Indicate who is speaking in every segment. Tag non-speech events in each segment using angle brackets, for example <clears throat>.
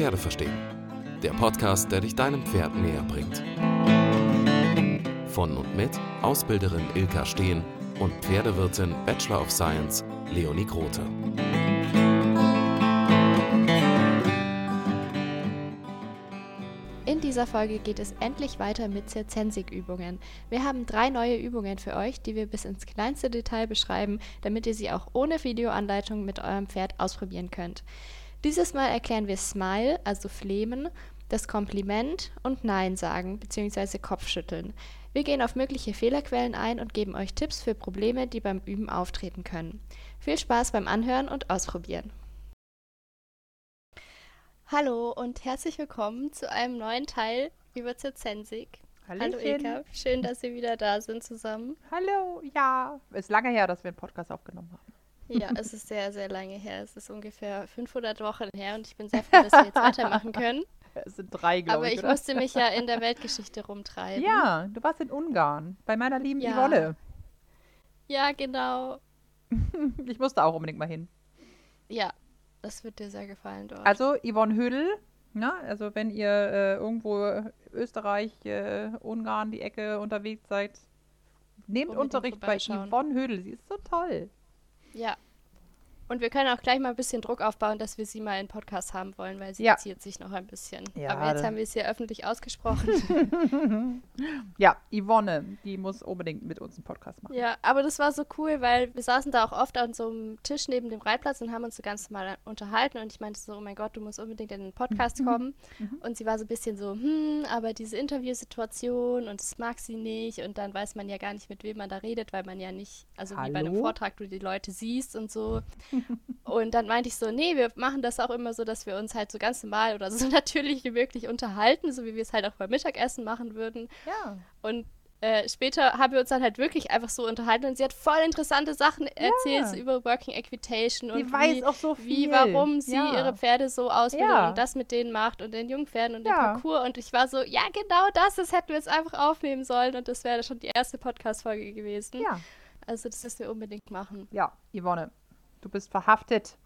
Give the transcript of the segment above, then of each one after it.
Speaker 1: Pferde verstehen. Der Podcast, der dich deinem Pferd näher bringt. Von und mit Ausbilderin Ilka Steen und Pferdewirtin Bachelor of Science Leonie Grote.
Speaker 2: In dieser Folge geht es endlich weiter mit Zirzensik-Übungen. Wir haben drei neue Übungen für euch, die wir bis ins kleinste Detail beschreiben, damit ihr sie auch ohne Videoanleitung mit eurem Pferd ausprobieren könnt. Dieses Mal erklären wir Smile, also Flehmen, das Kompliment und Nein sagen bzw. Kopfschütteln. Wir gehen auf mögliche Fehlerquellen ein und geben euch Tipps für Probleme, die beim Üben auftreten können. Viel Spaß beim Anhören und Ausprobieren. Hallo und herzlich willkommen zu einem neuen Teil über Zirzensik. Hallo Eka, schön, dass wir wieder da sind zusammen.
Speaker 3: Hallo, ja. Ist lange her, dass wir einen Podcast aufgenommen haben.
Speaker 2: Ja, <laughs> es ist sehr, sehr lange her. Es ist ungefähr 500 Wochen her und ich bin sehr froh, dass wir jetzt weitermachen können. <laughs>
Speaker 3: Es sind drei, glaube
Speaker 2: ich. Aber ich
Speaker 3: oder?
Speaker 2: musste mich ja in der <laughs> Weltgeschichte rumtreiben.
Speaker 3: Ja, du warst in Ungarn, bei meiner lieben ja. Yvonne.
Speaker 2: Ja, genau.
Speaker 3: ich musste auch unbedingt mal hin.
Speaker 2: Ja, das wird dir sehr gefallen dort.
Speaker 3: Also, Yvonne Hödel, ne? also wenn ihr äh, irgendwo Österreich, äh, Ungarn, die Ecke unterwegs seid, nehmt Unbedingt Unterricht bei Yvonne Hödel. Sie ist so toll.
Speaker 2: Ja. Und wir können auch gleich mal ein bisschen Druck aufbauen, dass wir sie mal in Podcast haben wollen, weil sie ja. ziert sich noch ein bisschen. Ja, Aber jetzt haben wir es hier öffentlich ausgesprochen. <laughs>
Speaker 3: ja, Yvonne, die muss unbedingt mit uns einen Podcast machen.
Speaker 2: Ja, aber das war so cool, weil wir saßen da auch oft an so einem Tisch neben dem Reitplatz und haben uns so ganz normal unterhalten. Und ich meinte so, oh mein Gott, du musst unbedingt in den Podcast mhm. kommen. Mhm. Und sie war so ein bisschen so, hm, aber diese Interviewsituation und das mag sie nicht. Und dann weiß man ja gar nicht, mit wem man da redet, weil man ja nicht, also Hallo? wie bei einem Vortrag, du die Leute siehst und so. <laughs> und dann meinte ich so, nee, wir machen das auch immer so, dass wir uns halt so ganz normal oder so <laughs> natürlich wie möglich unterhalten, so wie wir es halt auch beim Mittagessen machen würden.
Speaker 3: Ja.
Speaker 2: Und äh, später haben wir uns dann halt wirklich einfach so unterhalten und sie hat voll interessante Sachen erzählt so über Working Equitation
Speaker 3: und wie,
Speaker 2: so wie, warum sie ja. ihre Pferde so ausbildet ja. und das mit denen macht und den Jungpferden und den Parcours und ich war so, ja genau das, das hätten wir jetzt einfach aufnehmen sollen und das wäre schon die erste Podcast-Folge gewesen.
Speaker 3: Ja.
Speaker 2: Also das müssen wir unbedingt machen.
Speaker 3: Ja, Yvonne, Du bist verhaftet.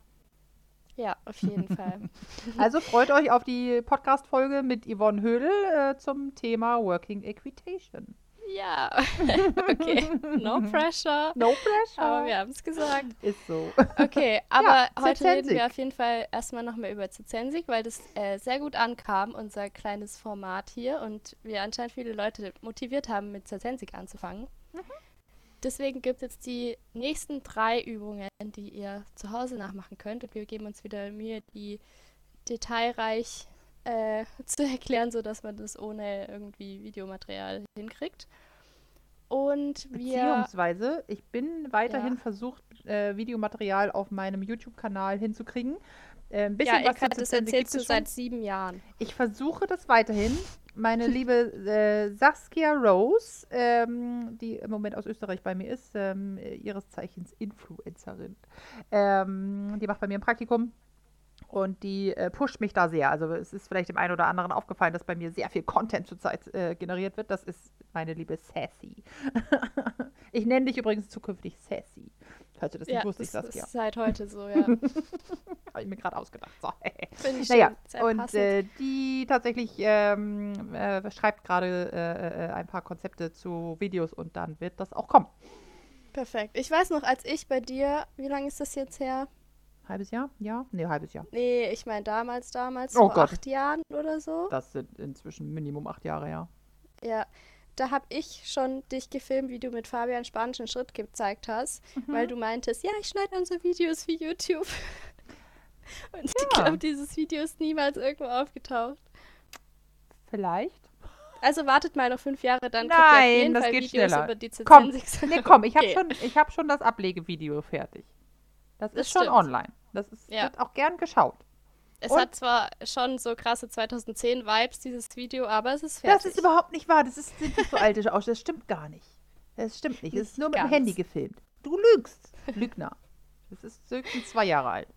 Speaker 2: Ja, auf jeden Fall. <laughs>
Speaker 3: also freut euch auf die Podcast-Folge mit Yvonne Hödel äh, zum Thema Working Equitation.
Speaker 2: Ja, <laughs> okay. No <laughs> pressure.
Speaker 3: No pressure.
Speaker 2: Aber wir haben es gesagt.
Speaker 3: Ist so.
Speaker 2: Okay, aber ja, heute reden wir auf jeden Fall erstmal nochmal über Zizensik, weil das äh, sehr gut ankam, unser kleines Format hier. Und wir anscheinend viele Leute motiviert haben, mit Zizensik anzufangen. Mhm. Deswegen gibt es jetzt die nächsten drei Übungen, die ihr zu Hause nachmachen könnt. Und wir geben uns wieder Mühe, die detailreich äh, <laughs> zu erklären, sodass man das ohne irgendwie Videomaterial hinkriegt. Und wir.
Speaker 3: Beziehungsweise, ich bin weiterhin ja. versucht, äh, Videomaterial auf meinem YouTube-Kanal hinzukriegen.
Speaker 2: Äh, ein bisschen ja, was das erzählst du seit sieben Jahren.
Speaker 3: Ich versuche das weiterhin meine liebe äh, Saskia Rose, ähm, die im Moment aus Österreich bei mir ist, ähm, ihres Zeichens Influencerin. Ähm, die macht bei mir ein Praktikum und die äh, pusht mich da sehr. Also es ist vielleicht dem einen oder anderen aufgefallen, dass bei mir sehr viel Content zurzeit äh, generiert wird. Das ist meine liebe Sassy. <laughs> ich nenne dich übrigens zukünftig Sassy. Falls du das ja, nicht wusstest,
Speaker 2: das
Speaker 3: Saskia.
Speaker 2: ist seit heute so, ja. <laughs>
Speaker 3: Habe ich mir gerade ausgedacht. So.
Speaker 2: Finde ich
Speaker 3: naja, und äh, die tatsächlich ähm, äh, schreibt gerade äh, äh, ein paar Konzepte zu Videos und dann wird das auch kommen.
Speaker 2: Perfekt. Ich weiß noch, als ich bei dir, wie lange ist das jetzt her?
Speaker 3: Halbes Jahr? Ja? Nee, halbes Jahr.
Speaker 2: Nee, ich meine damals, damals, oh vor Gott. acht Jahren oder so.
Speaker 3: Das sind inzwischen Minimum acht Jahre, ja.
Speaker 2: Ja, da habe ich schon dich gefilmt, wie du mit Fabian spanischen Schritt gezeigt hast, mhm. weil du meintest, ja, ich schneide dann so Videos für YouTube. <laughs> Und ja. ich glaube, dieses Video ist niemals irgendwo aufgetaucht.
Speaker 3: Vielleicht.
Speaker 2: Also wartet mal noch fünf Jahre, dann
Speaker 3: Nein, auf jeden das Fall geht Videos schneller. über die komm, nee, komm, ich okay. habe schon, hab schon das Ablegevideo fertig. Das, das ist stimmt. schon online. Das ist, ja. wird auch gern geschaut.
Speaker 2: Es und hat zwar schon so krasse 2010-Vibes, dieses Video, aber es ist fertig.
Speaker 3: Das ist überhaupt nicht wahr. Das ist, sind nicht so alte Ausschnitte. Das stimmt gar nicht. Das stimmt nicht. Es ist nur mit dem Handy gefilmt. Du lügst. Lügner. Das ist höchstens zwei Jahre alt.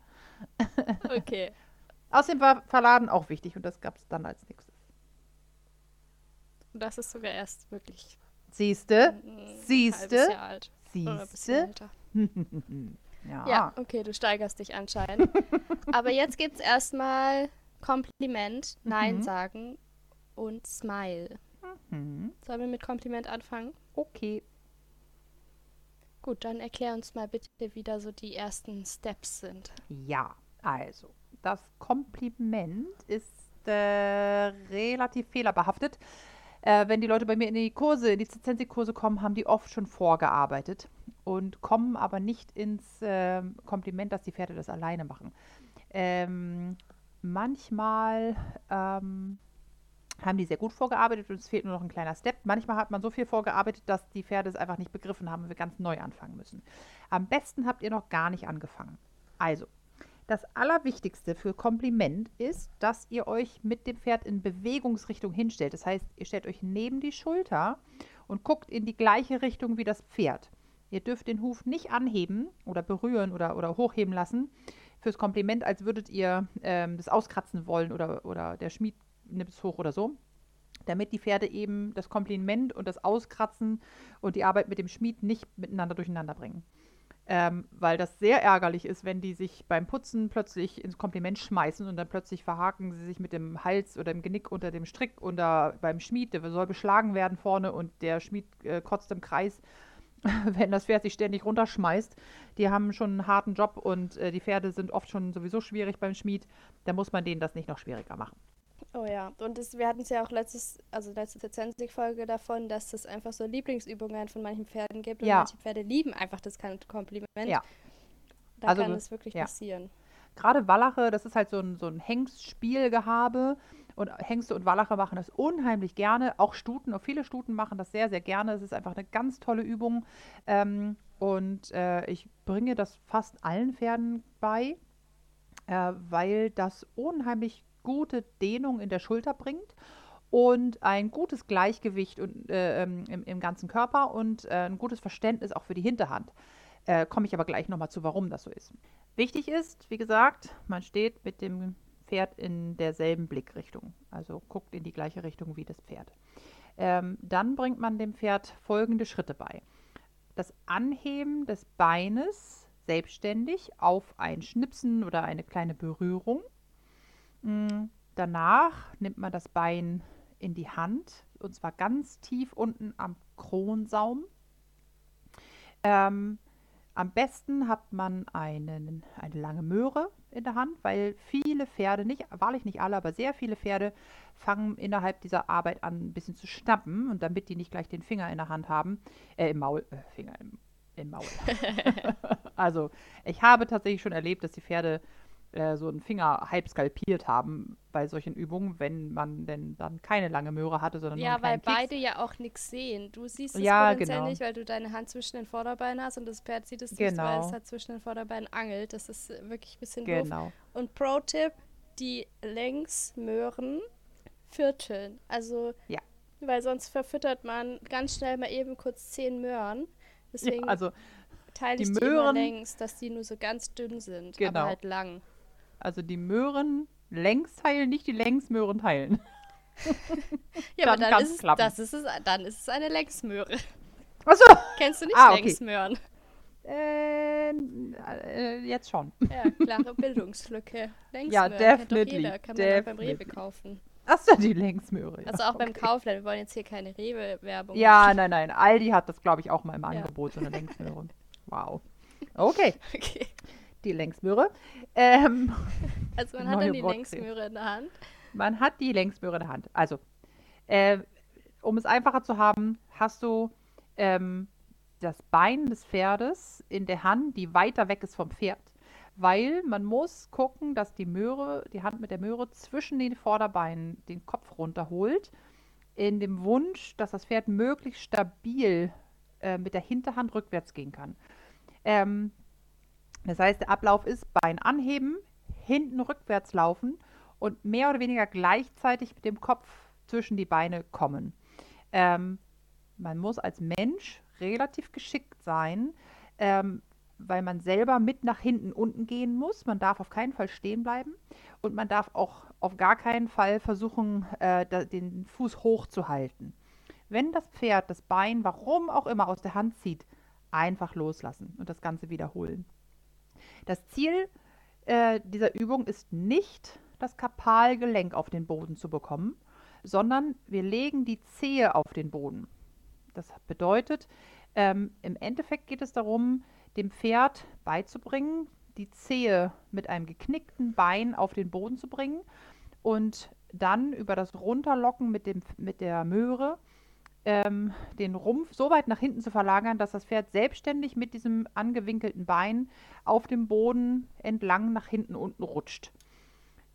Speaker 3: <laughs>
Speaker 2: Okay.
Speaker 3: Außerdem war Verladen auch wichtig und das gab es dann als nächstes.
Speaker 2: Und das ist sogar erst wirklich.
Speaker 3: Siehste? Siehste?
Speaker 2: Siehste? <laughs> Ja. ja, okay, du steigerst dich anscheinend. <laughs> Aber jetzt gibt es erstmal Kompliment, Nein mhm. sagen und Smile. Mhm. Sollen wir mit Kompliment anfangen?
Speaker 3: Okay.
Speaker 2: Gut, dann erklär uns mal bitte, wie da so die ersten Steps sind.
Speaker 3: Ja, also, das Kompliment ist äh, relativ fehlerbehaftet. Äh, wenn die Leute bei mir in die Kurse, in die Zizensi-Kurse kommen, haben die oft schon vorgearbeitet und kommen aber nicht ins äh, Kompliment, dass die Pferde das alleine machen. Ähm, manchmal ähm, haben die sehr gut vorgearbeitet und es fehlt nur noch ein kleiner Step. Manchmal hat man so viel vorgearbeitet, dass die Pferde es einfach nicht begriffen haben und wir ganz neu anfangen müssen. Am besten habt ihr noch gar nicht angefangen. Also, das Allerwichtigste für Kompliment ist, dass ihr euch mit dem Pferd in Bewegungsrichtung hinstellt. Das heißt, ihr stellt euch neben die Schulter und guckt in die gleiche Richtung wie das Pferd. Ihr dürft den Huf nicht anheben oder berühren oder, oder hochheben lassen fürs Kompliment, als würdet ihr ähm, das auskratzen wollen oder, oder der Schmied nimmt es hoch oder so. Damit die Pferde eben das Kompliment und das Auskratzen und die Arbeit mit dem Schmied nicht miteinander durcheinander bringen. Ähm, weil das sehr ärgerlich ist, wenn die sich beim Putzen plötzlich ins Kompliment schmeißen und dann plötzlich verhaken sie sich mit dem Hals oder dem Genick unter dem Strick oder beim Schmied, der soll beschlagen werden vorne und der Schmied äh, kotzt im Kreis, <laughs> wenn das Pferd sich ständig runterschmeißt. Die haben schon einen harten Job und äh, die Pferde sind oft schon sowieso schwierig beim Schmied. Da muss man denen das nicht noch schwieriger machen.
Speaker 2: Oh ja, und das, wir hatten es ja auch letztes, also letzte Zensik-Folge davon, dass es einfach so Lieblingsübungen von manchen Pferden gibt und ja. manche Pferde lieben einfach das Kompliment. Ja. Da also, kann es wirklich ja. passieren.
Speaker 3: Gerade Wallache, das ist halt so ein, so ein Hengstspielgehabe und Hengste und Wallache machen das unheimlich gerne. Auch Stuten, auch viele Stuten machen das sehr, sehr gerne. Es ist einfach eine ganz tolle Übung. Ähm, und äh, ich bringe das fast allen Pferden bei, äh, weil das unheimlich gute Dehnung in der Schulter bringt und ein gutes Gleichgewicht und, äh, ähm, im, im, ganzen Körper und äh, ein gutes Verständnis auch für die Hinterhand. Äh, Komme ich aber gleich nochmal zu, warum das so ist. Wichtig ist, wie gesagt, man steht mit dem Pferd in derselben Blickrichtung, also guckt in die gleiche Richtung wie das Pferd. Ähm, dann bringt man dem Pferd folgende Schritte bei. Das Anheben des Beines selbstständig auf ein Schnipsen oder eine kleine Berührung Mm, danach nimmt man das Bein in die Hand und zwar ganz tief unten am Kronsaum. Ähm, am besten hat man einen, eine lange Möhre in der Hand, weil viele Pferde, nicht, wahrlich nicht alle, aber sehr viele Pferde fangen innerhalb dieser Arbeit an, ein bisschen zu schnappen und damit die nicht gleich den Finger in der Hand haben, äh, im Maul, äh, Finger im, im Maul. <laughs> <laughs> also ich habe tatsächlich schon erlebt, dass die Pferde äh, so einen Finger halb skalpiert haben bei solchen Übungen, wenn man denn dann keine lange Möhre hatte, sondern
Speaker 2: ja,
Speaker 3: nur einen
Speaker 2: weil beide ja auch nichts sehen. Du siehst es
Speaker 3: ja,
Speaker 2: potenziell
Speaker 3: genau.
Speaker 2: nicht, weil du deine Hand zwischen den Vorderbeinen hast und das Pferd sieht es genau. nicht, weil es halt zwischen den Vorderbeinen angelt. Das ist wirklich ein bisschen
Speaker 3: genau.
Speaker 2: doof. Und Pro-Tipp, die Längsmöhren vierteln. Also,
Speaker 3: ja.
Speaker 2: weil sonst verfüttert man ganz schnell mal eben kurz zehn Möhren. Deswegen
Speaker 3: ja, also
Speaker 2: teile ich die, Möhren, die immer längs, dass die nur so ganz dünn sind, genau. aber halt lang.
Speaker 3: Also die Möhren längs teilen, nicht die Längsmöhren teilen. <laughs>
Speaker 2: ja, dann aber dann ist, es, das ist es, dann ist es eine Längsmöhre.
Speaker 3: Achso.
Speaker 2: Kennst du nicht ah, okay. Längsmöhren?
Speaker 3: Äh, äh, jetzt schon.
Speaker 2: Ja, klare <laughs> Bildungslücke.
Speaker 3: Längsmöhren ja, definitely.
Speaker 2: Kennt jeder. Kann man beim Rewe kaufen.
Speaker 3: Achso, die Längsmöhre.
Speaker 2: Ja. Also auch okay. beim Kaufland. Wir wollen jetzt hier keine Rewe-Werbung
Speaker 3: Ja, nein, nein. Aldi hat das, glaube ich, auch mal im Angebot, ja. so eine Längsmöhre. Wow. Okay. <laughs> okay die Längsmöhre. Ähm, <laughs>
Speaker 2: also man hat dann die Längsmöhre in der Hand.
Speaker 3: Man hat die Längsmöhre in der Hand. Also, äh, um es einfacher zu haben, hast du ähm, das Bein des Pferdes in der Hand, die weiter weg ist vom Pferd. Weil man muss gucken, dass die Möhre, die Hand mit der Möhre zwischen den Vorderbeinen den Kopf runterholt. In dem Wunsch, dass das Pferd möglichst stabil äh, mit der Hinterhand rückwärts gehen kann. Ähm, das heißt, der Ablauf ist Bein anheben, hinten rückwärts laufen und mehr oder weniger gleichzeitig mit dem Kopf zwischen die Beine kommen. Ähm, man muss als Mensch relativ geschickt sein, ähm, weil man selber mit nach hinten unten gehen muss. Man darf auf keinen Fall stehen bleiben und man darf auch auf gar keinen Fall versuchen, äh, da, den Fuß hochzuhalten. Wenn das Pferd das Bein, warum auch immer, aus der Hand zieht, einfach loslassen und das Ganze wiederholen. Das Ziel äh, dieser Übung ist nicht, das Kapalgelenk auf den Boden zu bekommen, sondern wir legen die Zehe auf den Boden. Das bedeutet, ähm, im Endeffekt geht es darum, dem Pferd beizubringen, die Zehe mit einem geknickten Bein auf den Boden zu bringen und dann über das Runterlocken mit, dem, mit der Möhre ähm, den Rumpf so weit nach hinten zu verlagern, dass das Pferd selbstständig mit diesem angewinkelten Bein auf dem Boden entlang nach hinten unten rutscht.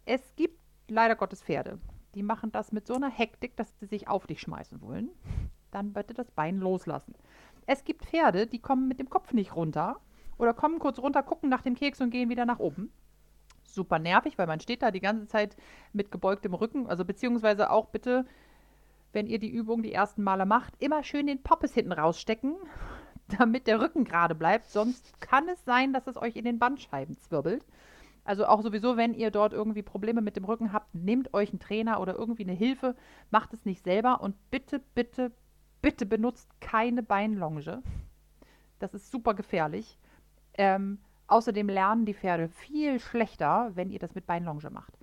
Speaker 3: Es gibt leider Gottes Pferde, die machen das mit so einer Hektik, dass sie sich auf dich schmeißen wollen. Dann bitte das Bein loslassen. Es gibt Pferde, die kommen mit dem Kopf nicht runter oder kommen kurz runter, gucken nach dem Keks und gehen wieder nach oben. Super nervig, weil man steht da die ganze Zeit mit gebeugtem Rücken. Also beziehungsweise auch bitte, wenn ihr die Übung die ersten Male macht, immer schön den Poppes hinten rausstecken, <laughs> damit der Rücken gerade bleibt. Sonst kann es sein, dass es euch in den Bandscheiben zwirbelt. Also auch sowieso, wenn ihr dort irgendwie Probleme mit dem Rücken habt, nehmt euch einen Trainer oder irgendwie eine Hilfe, macht es nicht selber und bitte, bitte, bitte benutzt keine Beinlonge. Das ist super gefährlich. Ähm, außerdem lernen die Pferde viel schlechter, wenn ihr das mit Beinlonge macht.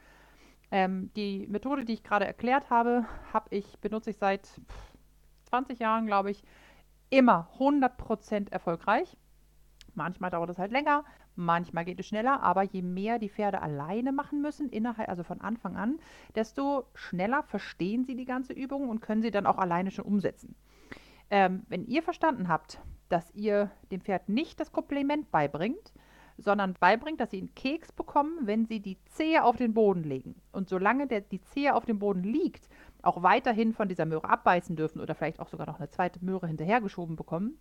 Speaker 3: Ähm, die Methode, die ich gerade erklärt habe, habe ich, benutze ich seit 20 Jahren, glaube ich, immer 100% erfolgreich. Manchmal dauert es halt länger, manchmal geht es schneller, aber je mehr die Pferde alleine machen müssen, innerhalb, also von Anfang an, desto schneller verstehen sie die ganze Übung und können sie dann auch alleine schon umsetzen. Ähm, wenn ihr verstanden habt, dass ihr dem Pferd nicht das Kompliment beibringt, sondern beibringt, dass sie einen Keks bekommen, wenn sie die Zehe auf den Boden legen. Und solange der, die Zehe auf dem Boden liegt, auch weiterhin von dieser Möhre abbeißen dürfen oder vielleicht auch sogar noch eine zweite Möhre hinterhergeschoben bekommen,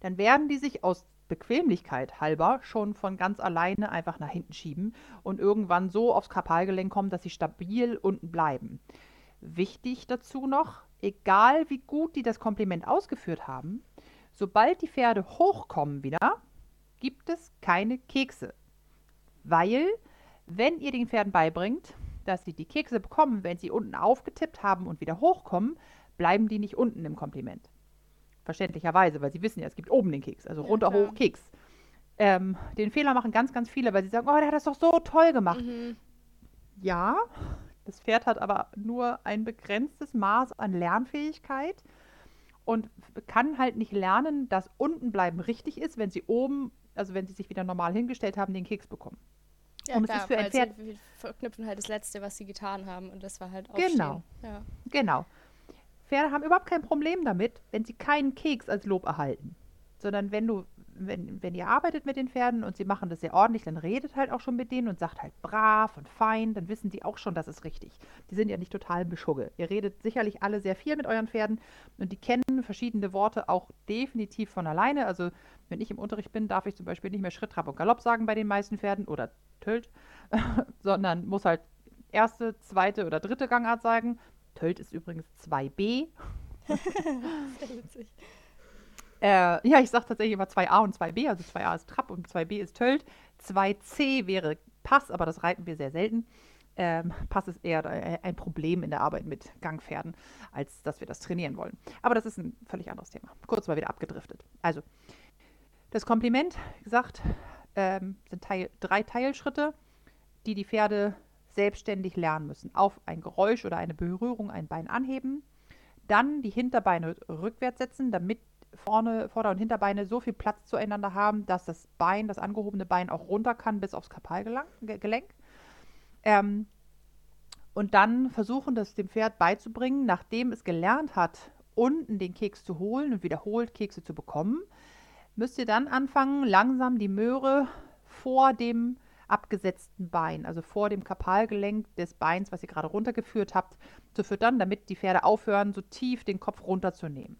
Speaker 3: dann werden die sich aus Bequemlichkeit halber schon von ganz alleine einfach nach hinten schieben und irgendwann so aufs Kapalgelenk kommen, dass sie stabil unten bleiben. Wichtig dazu noch, egal wie gut die das Kompliment ausgeführt haben, sobald die Pferde hochkommen wieder, gibt es keine Kekse. Weil, wenn ihr den Pferden beibringt, dass sie die Kekse bekommen, wenn sie unten aufgetippt haben und wieder hochkommen, bleiben die nicht unten im Kompliment. Verständlicherweise, weil sie wissen ja, es gibt oben den Keks, also ja, runter, klar. hoch, Keks. Ähm, den Fehler machen ganz, ganz viele, weil sie sagen, oh, der hat das doch so toll gemacht. Mhm. Ja, das Pferd hat aber nur ein begrenztes Maß an Lernfähigkeit und kann halt nicht lernen, dass unten bleiben richtig ist, wenn sie oben, also wenn sie sich wieder normal hingestellt haben, den Keks bekommen.
Speaker 2: Ja, und klar, es ist für ein Pferd. Sie verknüpfen halt das Letzte, was sie getan haben, und das war halt aufstehen.
Speaker 3: Genau. Ja. Genau. Pferde haben überhaupt kein Problem damit, wenn sie keinen Keks als Lob erhalten. Sondern wenn du, wenn, wenn ihr arbeitet mit den Pferden und sie machen das sehr ordentlich, dann redet halt auch schon mit denen und sagt halt brav und fein, dann wissen die auch schon, das ist richtig. Die sind ja nicht total beschugge. Ihr redet sicherlich alle sehr viel mit euren Pferden und die kennen verschiedene Worte auch definitiv von alleine. Also wenn ich im Unterricht bin, darf ich zum Beispiel nicht mehr Schritt, Trab und Galopp sagen bei den meisten Pferden oder Tölt, <laughs> sondern muss halt erste, zweite oder dritte Gangart sagen. Tölt ist übrigens 2b. <laughs> Sehr witzig. Äh, ja, ich sage tatsächlich immer 2a und 2b. Also 2a ist Trab und 2b ist Tölt. 2c wäre Pass, aber das reiten wir sehr selten. Ähm, Pass ist eher ein Problem in der Arbeit mit Gangpferden, als dass wir das trainieren wollen. Aber das ist ein völlig anderes Thema. Kurz mal wieder abgedriftet. Also, das Kompliment, gesagt, ähm, sind Teil, drei Teilschritte, die die Pferde selbstständig lernen müssen. Auf ein Geräusch oder eine Berührung ein Bein anheben, dann die Hinterbeine rückwärts setzen, damit vorne, Vorder- und Hinterbeine so viel Platz zueinander haben, dass das Bein, das angehobene Bein auch runter kann bis aufs Kapalgelenk. Ähm, und dann versuchen, das dem Pferd beizubringen, nachdem es gelernt hat, unten den Keks zu holen und wiederholt Kekse zu bekommen, müsst ihr dann anfangen, langsam die Möhre vor dem abgesetzten Bein, also vor dem Kapalgelenk des Beins, was ihr gerade runtergeführt habt, zu füttern, damit die Pferde aufhören, so tief den Kopf runterzunehmen.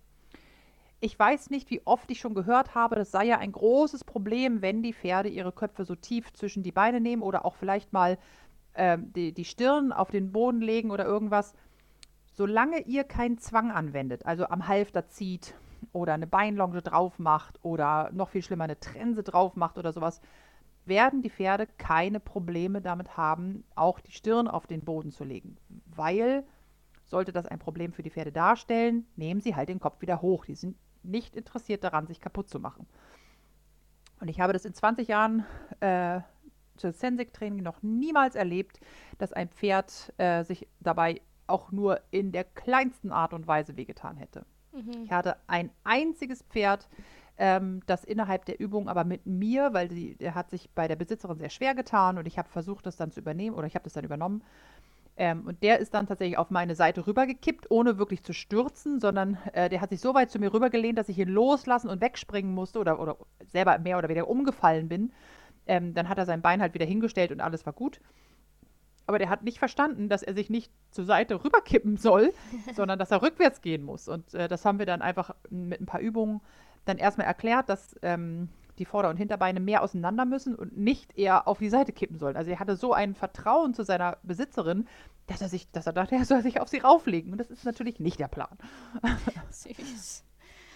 Speaker 3: Ich weiß nicht, wie oft ich schon gehört habe, das sei ja ein großes Problem, wenn die Pferde ihre Köpfe so tief zwischen die Beine nehmen oder auch vielleicht mal äh, die, die Stirn auf den Boden legen oder irgendwas. Solange ihr keinen Zwang anwendet, also am Halfter zieht oder eine Beinlonge drauf macht oder noch viel schlimmer eine Trense drauf macht oder sowas, werden die Pferde keine Probleme damit haben, auch die Stirn auf den Boden zu legen. Weil, sollte das ein Problem für die Pferde darstellen, nehmen sie halt den Kopf wieder hoch. Die sind nicht interessiert daran, sich kaputt zu machen. Und ich habe das in 20 Jahren äh, zu Sensik-Training noch niemals erlebt, dass ein Pferd äh, sich dabei auch nur in der kleinsten Art und Weise wehgetan hätte. Mhm. Ich hatte ein einziges Pferd, ähm, das innerhalb der Übung aber mit mir, weil die, der hat sich bei der Besitzerin sehr schwer getan und ich habe versucht, das dann zu übernehmen oder ich habe das dann übernommen. Ähm, und der ist dann tatsächlich auf meine Seite rübergekippt, ohne wirklich zu stürzen, sondern äh, der hat sich so weit zu mir rübergelehnt, dass ich ihn loslassen und wegspringen musste oder, oder selber mehr oder weniger umgefallen bin. Ähm, dann hat er sein Bein halt wieder hingestellt und alles war gut. Aber der hat nicht verstanden, dass er sich nicht zur Seite rüberkippen soll, <laughs> sondern dass er rückwärts gehen muss. Und äh, das haben wir dann einfach mit ein paar Übungen dann erstmal erklärt, dass ähm, die Vorder- und Hinterbeine mehr auseinander müssen und nicht eher auf die Seite kippen sollen. Also er hatte so ein Vertrauen zu seiner Besitzerin, dass er sich, dass er dachte, er soll sich auf sie rauflegen. Und das ist natürlich nicht der Plan. <laughs>
Speaker 2: Süß.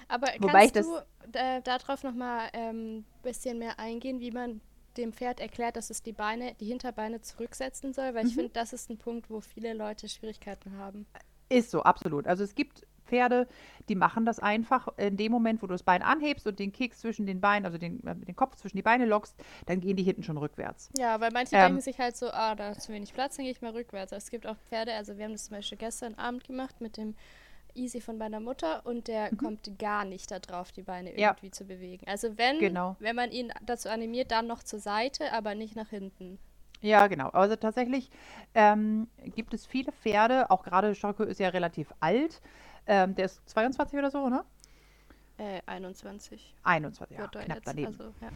Speaker 2: Aber Wobei kannst du äh, darauf nochmal ein ähm, bisschen mehr eingehen, wie man dem Pferd erklärt, dass es die Beine, die Hinterbeine zurücksetzen soll? Weil mhm. ich finde, das ist ein Punkt, wo viele Leute Schwierigkeiten haben.
Speaker 3: Ist so, absolut. Also es gibt Pferde, die machen das einfach in dem Moment, wo du das Bein anhebst und den Keks zwischen den Beinen, also den, äh, den Kopf zwischen die Beine lockst, dann gehen die hinten schon rückwärts.
Speaker 2: Ja, weil manche ähm, denken sich halt so, ah, da ist zu wenig Platz, dann gehe ich mal rückwärts. es gibt auch Pferde, also wir haben das zum Beispiel gestern Abend gemacht mit dem Easy von meiner Mutter und der mhm. kommt gar nicht darauf, die Beine irgendwie ja. zu bewegen. Also wenn, genau. wenn man ihn dazu animiert, dann noch zur Seite, aber nicht nach hinten.
Speaker 3: Ja, genau. Also tatsächlich ähm, gibt es viele Pferde, auch gerade Schocke ist ja relativ alt, ähm, der ist 22 oder so, ne?
Speaker 2: Äh, 21.
Speaker 3: 21, ja, knapp daneben. Also, ja.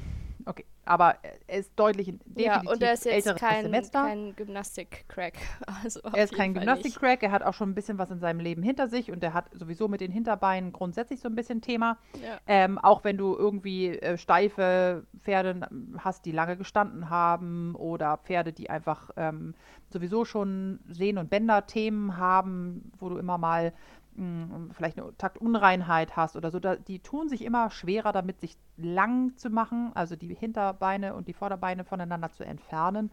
Speaker 3: Okay, aber er ist deutlich definitiv Ja,
Speaker 2: und er ist jetzt kein, kein Gymnastik-Crack. <laughs>
Speaker 3: Also er ist kein Gymnastik-Crack, er hat auch schon ein bisschen was in seinem Leben hinter sich und er hat sowieso mit den Hinterbeinen grundsätzlich so ein bisschen Thema. Ja. Ähm, auch wenn du irgendwie äh, steife Pferde hast, die lange gestanden haben oder Pferde, die einfach ähm, sowieso schon Sehnen- und Bänder-Themen haben, wo du immer mal vielleicht eine Taktunreinheit hast oder so, da, die tun sich immer schwerer damit, sich lang zu machen, also die Hinterbeine und die Vorderbeine voneinander zu entfernen,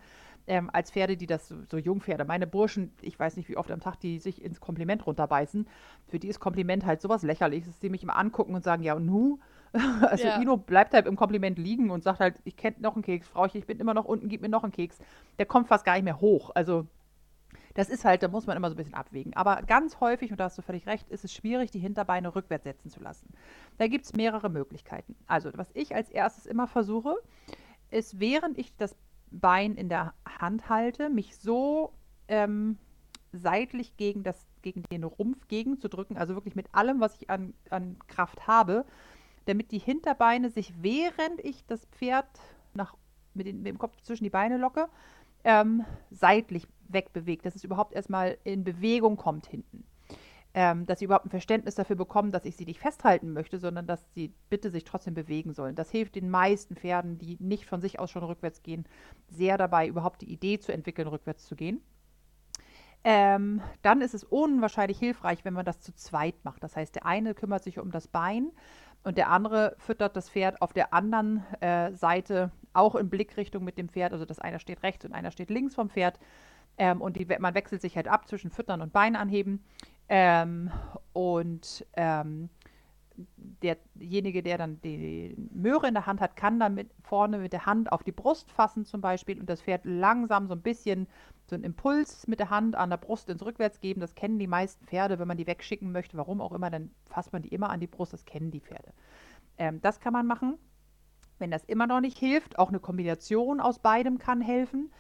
Speaker 3: ähm, als Pferde, die das so, so Jungpferde. Meine Burschen, ich weiß nicht, wie oft am Tag die sich ins Kompliment runterbeißen, für die ist Kompliment halt sowas lächerliches, dass die mich immer angucken und sagen, ja und nu? <laughs> Also ja. Ino bleibt halt im Kompliment liegen und sagt halt, ich kenne noch einen Keks, Frauchen, ich bin immer noch unten, gib mir noch einen Keks. Der kommt fast gar nicht mehr hoch. Also das ist halt, da muss man immer so ein bisschen abwägen. Aber ganz häufig, und da hast du völlig recht, ist es schwierig, die Hinterbeine rückwärts setzen zu lassen. Da gibt es mehrere Möglichkeiten. Also, was ich als erstes immer versuche, ist, während ich das Bein in der Hand halte, mich so ähm, seitlich gegen, das, gegen den Rumpf gegenzudrücken, also wirklich mit allem, was ich an, an Kraft habe, damit die Hinterbeine sich, während ich das Pferd nach, mit, den, mit dem Kopf zwischen die Beine locke, ähm, seitlich wegbewegt, dass es überhaupt erstmal in Bewegung kommt hinten. Ähm, dass sie überhaupt ein Verständnis dafür bekommen, dass ich sie nicht festhalten möchte, sondern dass sie bitte sich trotzdem bewegen sollen. Das hilft den meisten Pferden, die nicht von sich aus schon rückwärts gehen, sehr dabei, überhaupt die Idee zu entwickeln, rückwärts zu gehen. Ähm, dann ist es unwahrscheinlich hilfreich, wenn man das zu zweit macht. Das heißt, der eine kümmert sich um das Bein und der andere füttert das Pferd auf der anderen äh, Seite auch in Blickrichtung mit dem Pferd. Also das eine steht rechts und einer steht links vom Pferd. Ähm, und die, man wechselt sich halt ab zwischen Füttern und Bein anheben. Ähm, und ähm, derjenige, der dann die Möhre in der Hand hat, kann dann mit, vorne mit der Hand auf die Brust fassen zum Beispiel und das Pferd langsam so ein bisschen so einen Impuls mit der Hand an der Brust ins Rückwärts geben. Das kennen die meisten Pferde, wenn man die wegschicken möchte, warum auch immer, dann fasst man die immer an die Brust, das kennen die Pferde. Ähm, das kann man machen. Wenn das immer noch nicht hilft, auch eine Kombination aus beidem kann helfen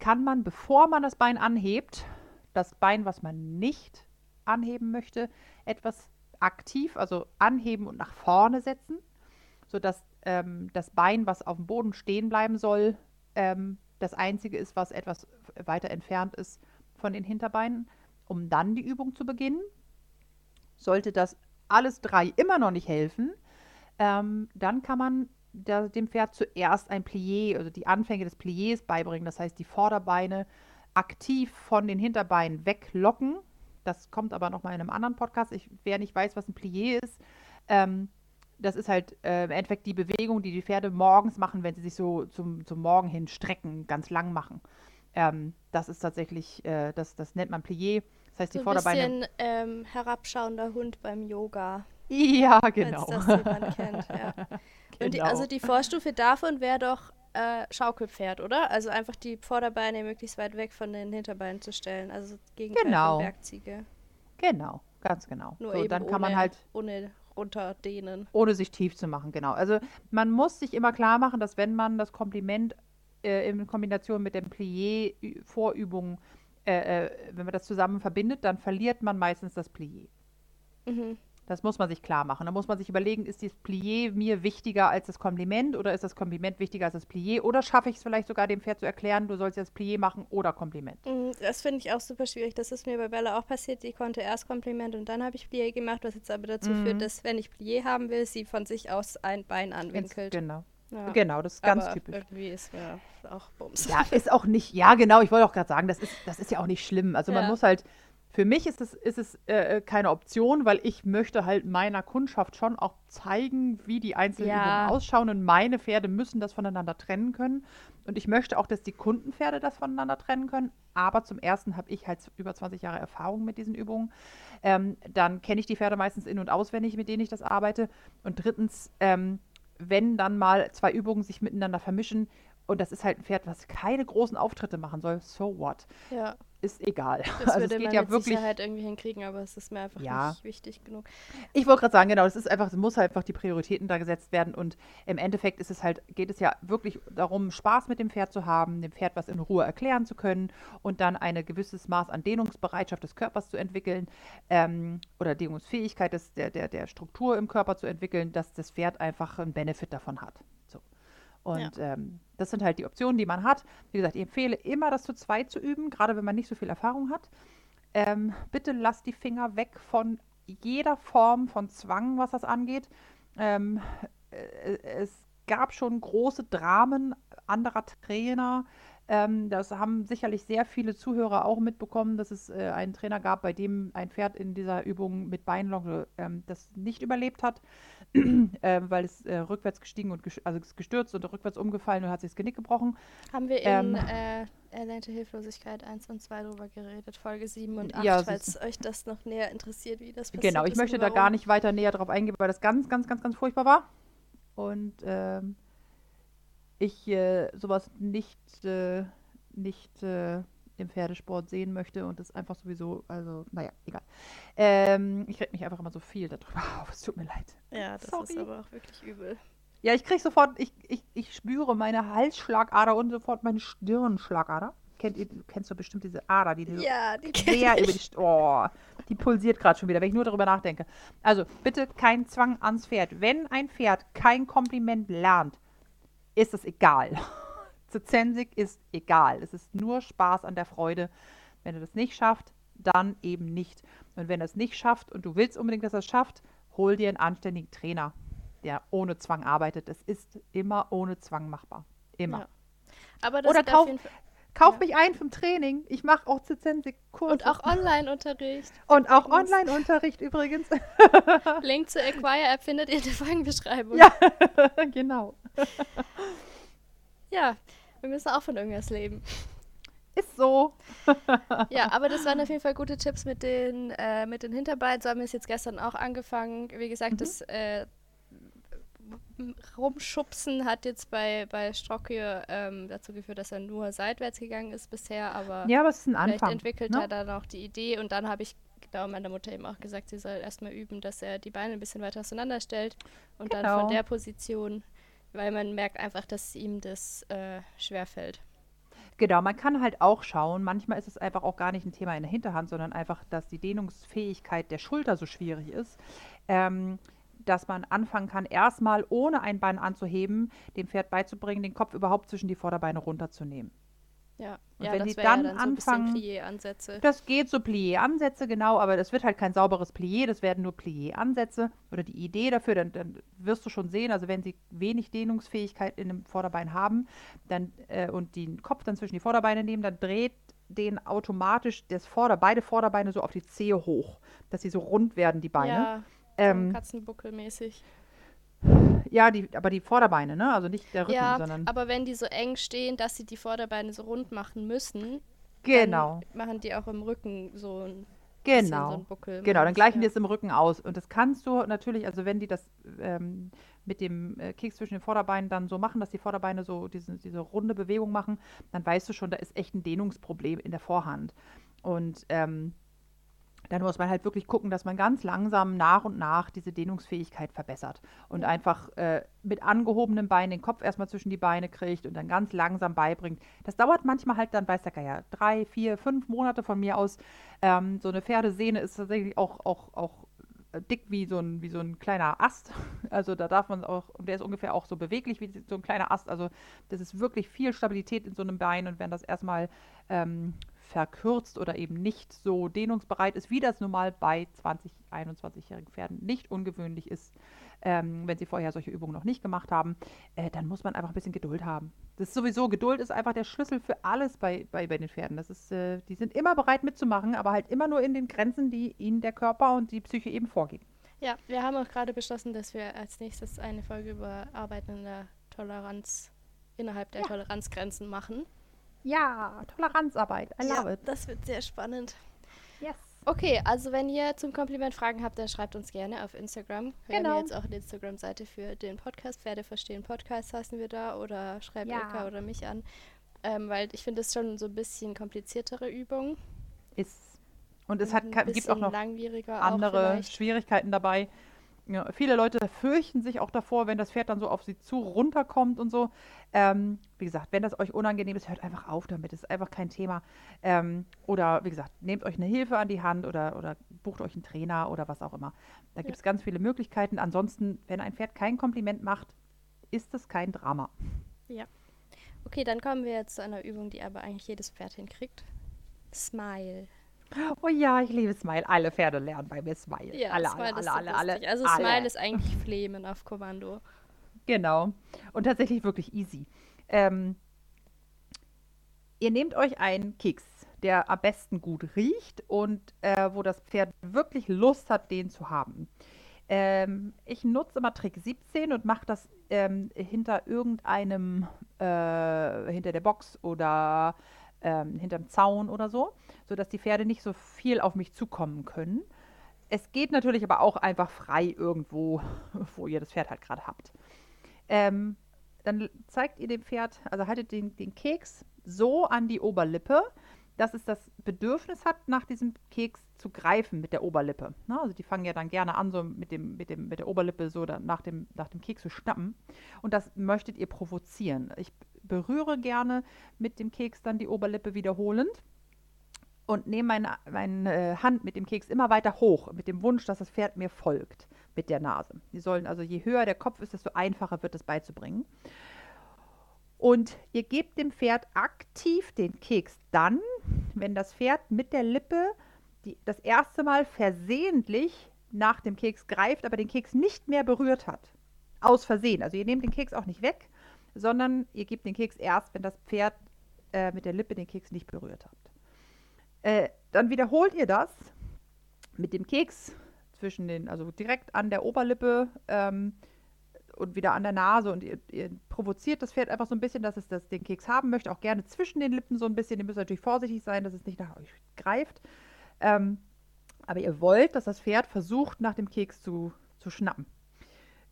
Speaker 3: kann man, bevor man das Bein anhebt, das Bein, was man nicht anheben möchte, etwas aktiv, also anheben und nach vorne setzen, sodass ähm, das Bein, was auf dem Boden stehen bleiben soll, ähm, das einzige ist, was etwas weiter entfernt ist von den Hinterbeinen, um dann die Übung zu beginnen. Sollte das alles drei immer noch nicht helfen, ähm, dann kann man der, dem Pferd zuerst ein Plié, also die Anfänge des Pliés beibringen. Das heißt, die Vorderbeine aktiv von den Hinterbeinen weglocken. Das kommt aber nochmal in einem anderen Podcast. Ich, wer nicht weiß, was ein Plié ist, ähm, das ist halt äh, im Endeffekt die Bewegung, die die Pferde morgens machen, wenn sie sich so zum, zum Morgen hin strecken, ganz lang machen. Ähm, das ist tatsächlich, äh, das, das nennt man Plié. Das heißt,
Speaker 2: so
Speaker 3: die Vorderbeine.
Speaker 2: Ein bisschen ähm, herabschauender Hund beim Yoga.
Speaker 3: Ja, genau.
Speaker 2: Falls das jemand kennt, ja. <laughs> Und die, also genau. die Vorstufe davon wäre doch äh, Schaukelpferd, oder? Also einfach die Vorderbeine möglichst weit weg von den Hinterbeinen zu stellen. Also gegen
Speaker 3: genau.
Speaker 2: Bergziege.
Speaker 3: Genau, ganz genau.
Speaker 2: Nur so, eben dann kann ohne, man halt ohne runterdehnen.
Speaker 3: Ohne sich tief zu machen, genau. Also man muss sich immer klar machen, dass wenn man das Kompliment äh, in Kombination mit dem Plié-Vorübungen, äh, äh, wenn man das zusammen verbindet, dann verliert man meistens das Plié. Mhm. Das muss man sich klar machen. Da muss man sich überlegen, ist das Plié mir wichtiger als das Kompliment oder ist das Kompliment wichtiger als das Plié? Oder schaffe ich es vielleicht sogar dem Pferd zu erklären, du sollst jetzt Plié machen oder Kompliment?
Speaker 2: Mhm, das finde ich auch super schwierig. Das ist mir bei Bella auch passiert. Die konnte erst Kompliment und dann habe ich Plié gemacht, was jetzt aber dazu mhm. führt, dass wenn ich Plié haben will, sie von sich aus ein Bein anwinkelt.
Speaker 3: Genau. Ja. Genau, das ist ganz aber typisch.
Speaker 2: Irgendwie ist mir auch Bums.
Speaker 3: Ja, ist auch nicht, ja genau, ich wollte auch gerade sagen, das ist, das ist ja auch nicht schlimm. Also ja. man muss halt, für mich ist es, ist es äh, äh, keine Option, weil ich möchte halt meiner Kundschaft schon auch zeigen, wie die einzelnen ja. Übungen ausschauen und meine Pferde müssen das voneinander trennen können. Und ich möchte auch, dass die Kundenpferde das voneinander trennen können. Aber zum Ersten habe ich halt über 20 Jahre Erfahrung mit diesen Übungen. Ähm, dann kenne ich die Pferde meistens in- und auswendig, mit denen ich das arbeite. Und drittens, ähm, wenn dann mal zwei Übungen sich miteinander vermischen, und das ist halt ein Pferd, was keine großen Auftritte machen soll, so what?
Speaker 2: Ja
Speaker 3: ist egal.
Speaker 2: Das <laughs> also würde es geht man ja mit wirklich Sicherheit irgendwie hinkriegen, aber es ist mir einfach ja. nicht wichtig genug.
Speaker 3: Ich wollte gerade sagen, genau, es ist einfach, es muss halt einfach die Prioritäten da gesetzt werden und im Endeffekt ist es halt, geht es ja wirklich darum, Spaß mit dem Pferd zu haben, dem Pferd was in Ruhe erklären zu können und dann ein gewisses Maß an Dehnungsbereitschaft des Körpers zu entwickeln ähm, oder Dehnungsfähigkeit des, der, der, der Struktur im Körper zu entwickeln, dass das Pferd einfach einen Benefit davon hat. Und ja. ähm, das sind halt die Optionen, die man hat. Wie gesagt, ich empfehle immer, das zu zweit zu üben, gerade wenn man nicht so viel Erfahrung hat. Ähm, bitte lasst die Finger weg von jeder Form von Zwang, was das angeht. Ähm, äh, es gab schon große Dramen anderer Trainer. Ähm, das haben sicherlich sehr viele Zuhörer auch mitbekommen, dass es äh, einen Trainer gab, bei dem ein Pferd in dieser Übung mit Beinlonge ähm, das nicht überlebt hat. <clears throat> äh, weil es äh, rückwärts gestiegen und ges also gestürzt und rückwärts umgefallen und hat sich das Genick gebrochen.
Speaker 2: Haben wir in ähm, äh, Erlernte Hilflosigkeit 1 und 2 drüber geredet, Folge 7 und 8, ja, falls euch das noch näher interessiert, wie das passiert
Speaker 3: Genau, ich möchte da gar nicht weiter näher drauf eingehen, weil das ganz, ganz, ganz, ganz furchtbar war. Und ähm, ich äh, sowas nicht, äh, nicht im Pferdesport sehen möchte und das einfach sowieso, also, naja, egal. Ähm, ich rede mich einfach immer so viel darüber <laughs> auf. Es tut mir leid.
Speaker 2: Ja, das Sorry. ist aber auch wirklich übel.
Speaker 3: Ja, ich kriege sofort, ich, ich, ich spüre meine Halsschlagader und sofort meine Stirnschlagader. Kennt ihr, du kennst doch bestimmt diese Ader, die,
Speaker 2: die ja, die
Speaker 3: quer über die Oh, die pulsiert gerade schon wieder, wenn ich nur darüber nachdenke. Also bitte kein Zwang ans Pferd. Wenn ein Pferd kein Kompliment lernt, ist es egal. Zensig ist egal. Es ist nur Spaß an der Freude. Wenn er das nicht schafft, dann eben nicht. Und wenn er es nicht schafft und du willst unbedingt, dass er es schafft, hol dir einen anständigen Trainer, der ohne Zwang arbeitet. Es ist immer ohne Zwang machbar. Immer. Ja.
Speaker 2: Aber das
Speaker 3: Oder kauf, kauf ja. mich ein vom Training. Ich mache auch Zensig-Kurse.
Speaker 2: Und auch Online-Unterricht.
Speaker 3: Und auch Online-Unterricht übrigens. <laughs> <laughs>
Speaker 2: Link zur Acquire-App findet ihr in der Folgenbeschreibung.
Speaker 3: Ja, <laughs> genau.
Speaker 2: Ja, wir müssen auch von irgendwas leben.
Speaker 3: Ist so. <laughs>
Speaker 2: ja, aber das waren auf jeden Fall gute Tipps mit den, äh, mit den Hinterbeinen. So haben wir es jetzt gestern auch angefangen. Wie gesagt, mhm. das äh, Rumschubsen hat jetzt bei, bei Strocke ähm, dazu geführt, dass er nur seitwärts gegangen ist bisher. Aber,
Speaker 3: ja, aber es ist ein
Speaker 2: vielleicht
Speaker 3: Anfang,
Speaker 2: entwickelt ne? er dann auch die Idee. Und dann habe ich genau meiner Mutter eben auch gesagt, sie soll erstmal üben, dass er die Beine ein bisschen weiter auseinander stellt und genau. dann von genau. der Position weil man merkt einfach, dass ihm das äh, schwerfällt.
Speaker 3: Genau, man kann halt auch schauen, manchmal ist es einfach auch gar nicht ein Thema in der Hinterhand, sondern einfach, dass die Dehnungsfähigkeit der Schulter so schwierig ist, ähm, dass man anfangen kann, erstmal ohne ein Bein anzuheben, dem Pferd beizubringen, den Kopf überhaupt zwischen die Vorderbeine runterzunehmen.
Speaker 2: Ja,
Speaker 3: und
Speaker 2: ja,
Speaker 3: wenn die dann, ja dann anfangen,
Speaker 2: so
Speaker 3: das geht so Plié-Ansätze, genau, aber das wird halt kein sauberes Plié, das werden nur Plié-Ansätze oder die Idee dafür, dann, dann, wirst du schon sehen, also wenn sie wenig Dehnungsfähigkeit in dem Vorderbein haben dann, äh, und den Kopf dann zwischen die Vorderbeine nehmen, dann dreht den automatisch das Vorder-, beide Vorderbeine so auf die Zehe hoch, dass sie so rund werden, die Beine.
Speaker 2: Ja, ähm, Katzenbuckel-mäßig.
Speaker 3: Ja, die, aber die Vorderbeine, ne? Also nicht der Rücken,
Speaker 2: ja,
Speaker 3: sondern.
Speaker 2: Aber wenn die so eng stehen, dass sie die Vorderbeine so rund machen müssen,
Speaker 3: genau.
Speaker 2: machen die auch im Rücken so ein
Speaker 3: Genau. So Buckel, genau, dann gleichen ja. die es im Rücken aus. Und das kannst du natürlich, also wenn die das ähm, mit dem äh, Keks zwischen den Vorderbeinen dann so machen, dass die Vorderbeine so diese, diese runde Bewegung machen, dann weißt du schon, da ist echt ein Dehnungsproblem in der Vorhand. Und ähm, dann muss man halt wirklich gucken, dass man ganz langsam nach und nach diese Dehnungsfähigkeit verbessert und einfach äh, mit angehobenem Bein den Kopf erstmal zwischen die Beine kriegt und dann ganz langsam beibringt. Das dauert manchmal halt dann, weiß der Geier, drei, vier, fünf Monate von mir aus. Ähm, so eine Pferdesehne ist tatsächlich auch, auch, auch äh, dick wie so, ein, wie so ein kleiner Ast. <laughs> Also da darf man auch, der ist ungefähr auch so beweglich wie so ein kleiner Ast. Also das ist wirklich viel Stabilität in so einem Bein und wenn das erstmal ähm, verkürzt oder eben nicht so dehnungsbereit ist, wie das nun mal bei 20, 21-jährigen Pferden nicht ungewöhnlich ist, ähm, wenn sie vorher solche Übungen noch nicht gemacht haben, äh, dann muss man einfach ein bisschen Geduld haben. Das ist sowieso, Geduld ist einfach der Schlüssel für alles bei, bei, bei den Pferden. Das ist, äh, die sind immer bereit mitzumachen, aber halt immer nur in den Grenzen, die ihnen der Körper und die Psyche eben vorgeben.
Speaker 2: Ja, wir haben auch gerade beschlossen, dass wir als nächstes eine Folge über Arbeiten in der Toleranz innerhalb der ja. Toleranzgrenzen machen.
Speaker 3: Ja, Toleranzarbeit. I love ja, it.
Speaker 2: Das wird sehr spannend. Yes. Okay, also wenn ihr zum Kompliment Fragen habt, dann schreibt uns gerne auf Instagram. Wir genau. haben jetzt auch eine Instagram-Seite für den Podcast. Pferde verstehen Podcast heißen wir da oder schreibt ja. Ilka oder mich an. Ähm, weil ich finde es schon so ein bisschen kompliziertere Übung.
Speaker 3: Ist. Und es hat, gibt auch noch andere auch Schwierigkeiten dabei. Ja, viele Leute fürchten sich auch davor, wenn das Pferd dann so auf sie zu runterkommt und so. Ähm, wie gesagt, wenn das euch unangenehm ist, hört einfach auf damit. Das ist einfach kein Thema. Ähm, oder wie gesagt, nehmt euch eine Hilfe an die Hand oder, oder bucht euch einen Trainer oder was auch immer. Da gibt es ganz viele Möglichkeiten. Ansonsten, wenn ein Pferd kein Kompliment macht, ist das kein Drama.
Speaker 2: Ja. Okay, dann kommen wir jetzt zu einer Übung, die aber eigentlich jedes Pferd hinkriegt. Smile.
Speaker 3: Oh ja, ich liebe Smile. Alle Pferde lernen bei mir Smile.
Speaker 2: Ja,
Speaker 3: alle,
Speaker 2: Smile alle, alle, alle, alle, Also Smile alle. ist eigentlich Flemen auf Kommando.
Speaker 3: Genau. Und tatsächlich wirklich easy. Ähm, ihr nehmt euch einen Keks, der am besten gut riecht und äh, wo das Pferd wirklich Lust hat, den zu haben. Ähm, ich nutze immer Trick 17 und mache das ähm, hinter irgendeinem, äh, hinter der Box oder ähm, hinterm Zaun oder so, sodass die Pferde nicht so viel auf mich zukommen können. Es geht natürlich aber auch einfach frei irgendwo, <laughs> wo ihr das Pferd halt gerade habt. Ähm, dann zeigt ihr dem Pferd, also haltet den, den Keks so an die Oberlippe, dass es das Bedürfnis hat, nach diesem Keks zu greifen mit der Oberlippe. Na, also die fangen ja dann gerne an, so mit, dem, mit, dem, mit der Oberlippe so nach, dem, nach dem Keks zu schnappen. Und das möchtet ihr provozieren. Ich berühre gerne mit dem Keks dann die Oberlippe wiederholend und nehme meine, meine Hand mit dem Keks immer weiter hoch, mit dem Wunsch, dass das Pferd mir folgt mit der Nase. Die sollen also, je höher der Kopf ist, desto einfacher wird es beizubringen. Und ihr gebt dem Pferd aktiv den Keks dann, wenn das Pferd mit der Lippe die, das erste Mal versehentlich nach dem Keks greift, aber den Keks nicht mehr berührt hat. Aus Versehen. Also ihr nehmt den Keks auch nicht weg, sondern ihr gebt den Keks erst, wenn das Pferd äh, mit der Lippe den Keks nicht berührt hat. Äh, dann wiederholt ihr das mit dem Keks zwischen den, also direkt an der Oberlippe ähm, und wieder an der Nase und ihr, ihr, provoziert das Pferd einfach so ein bisschen, dass es das, den Keks haben möchte, auch gerne zwischen den Lippen so ein bisschen. Ihr müsst natürlich vorsichtig sein, dass es nicht nach euch greift. Ähm, aber ihr wollt, dass das Pferd versucht, nach dem Keks zu, zu schnappen.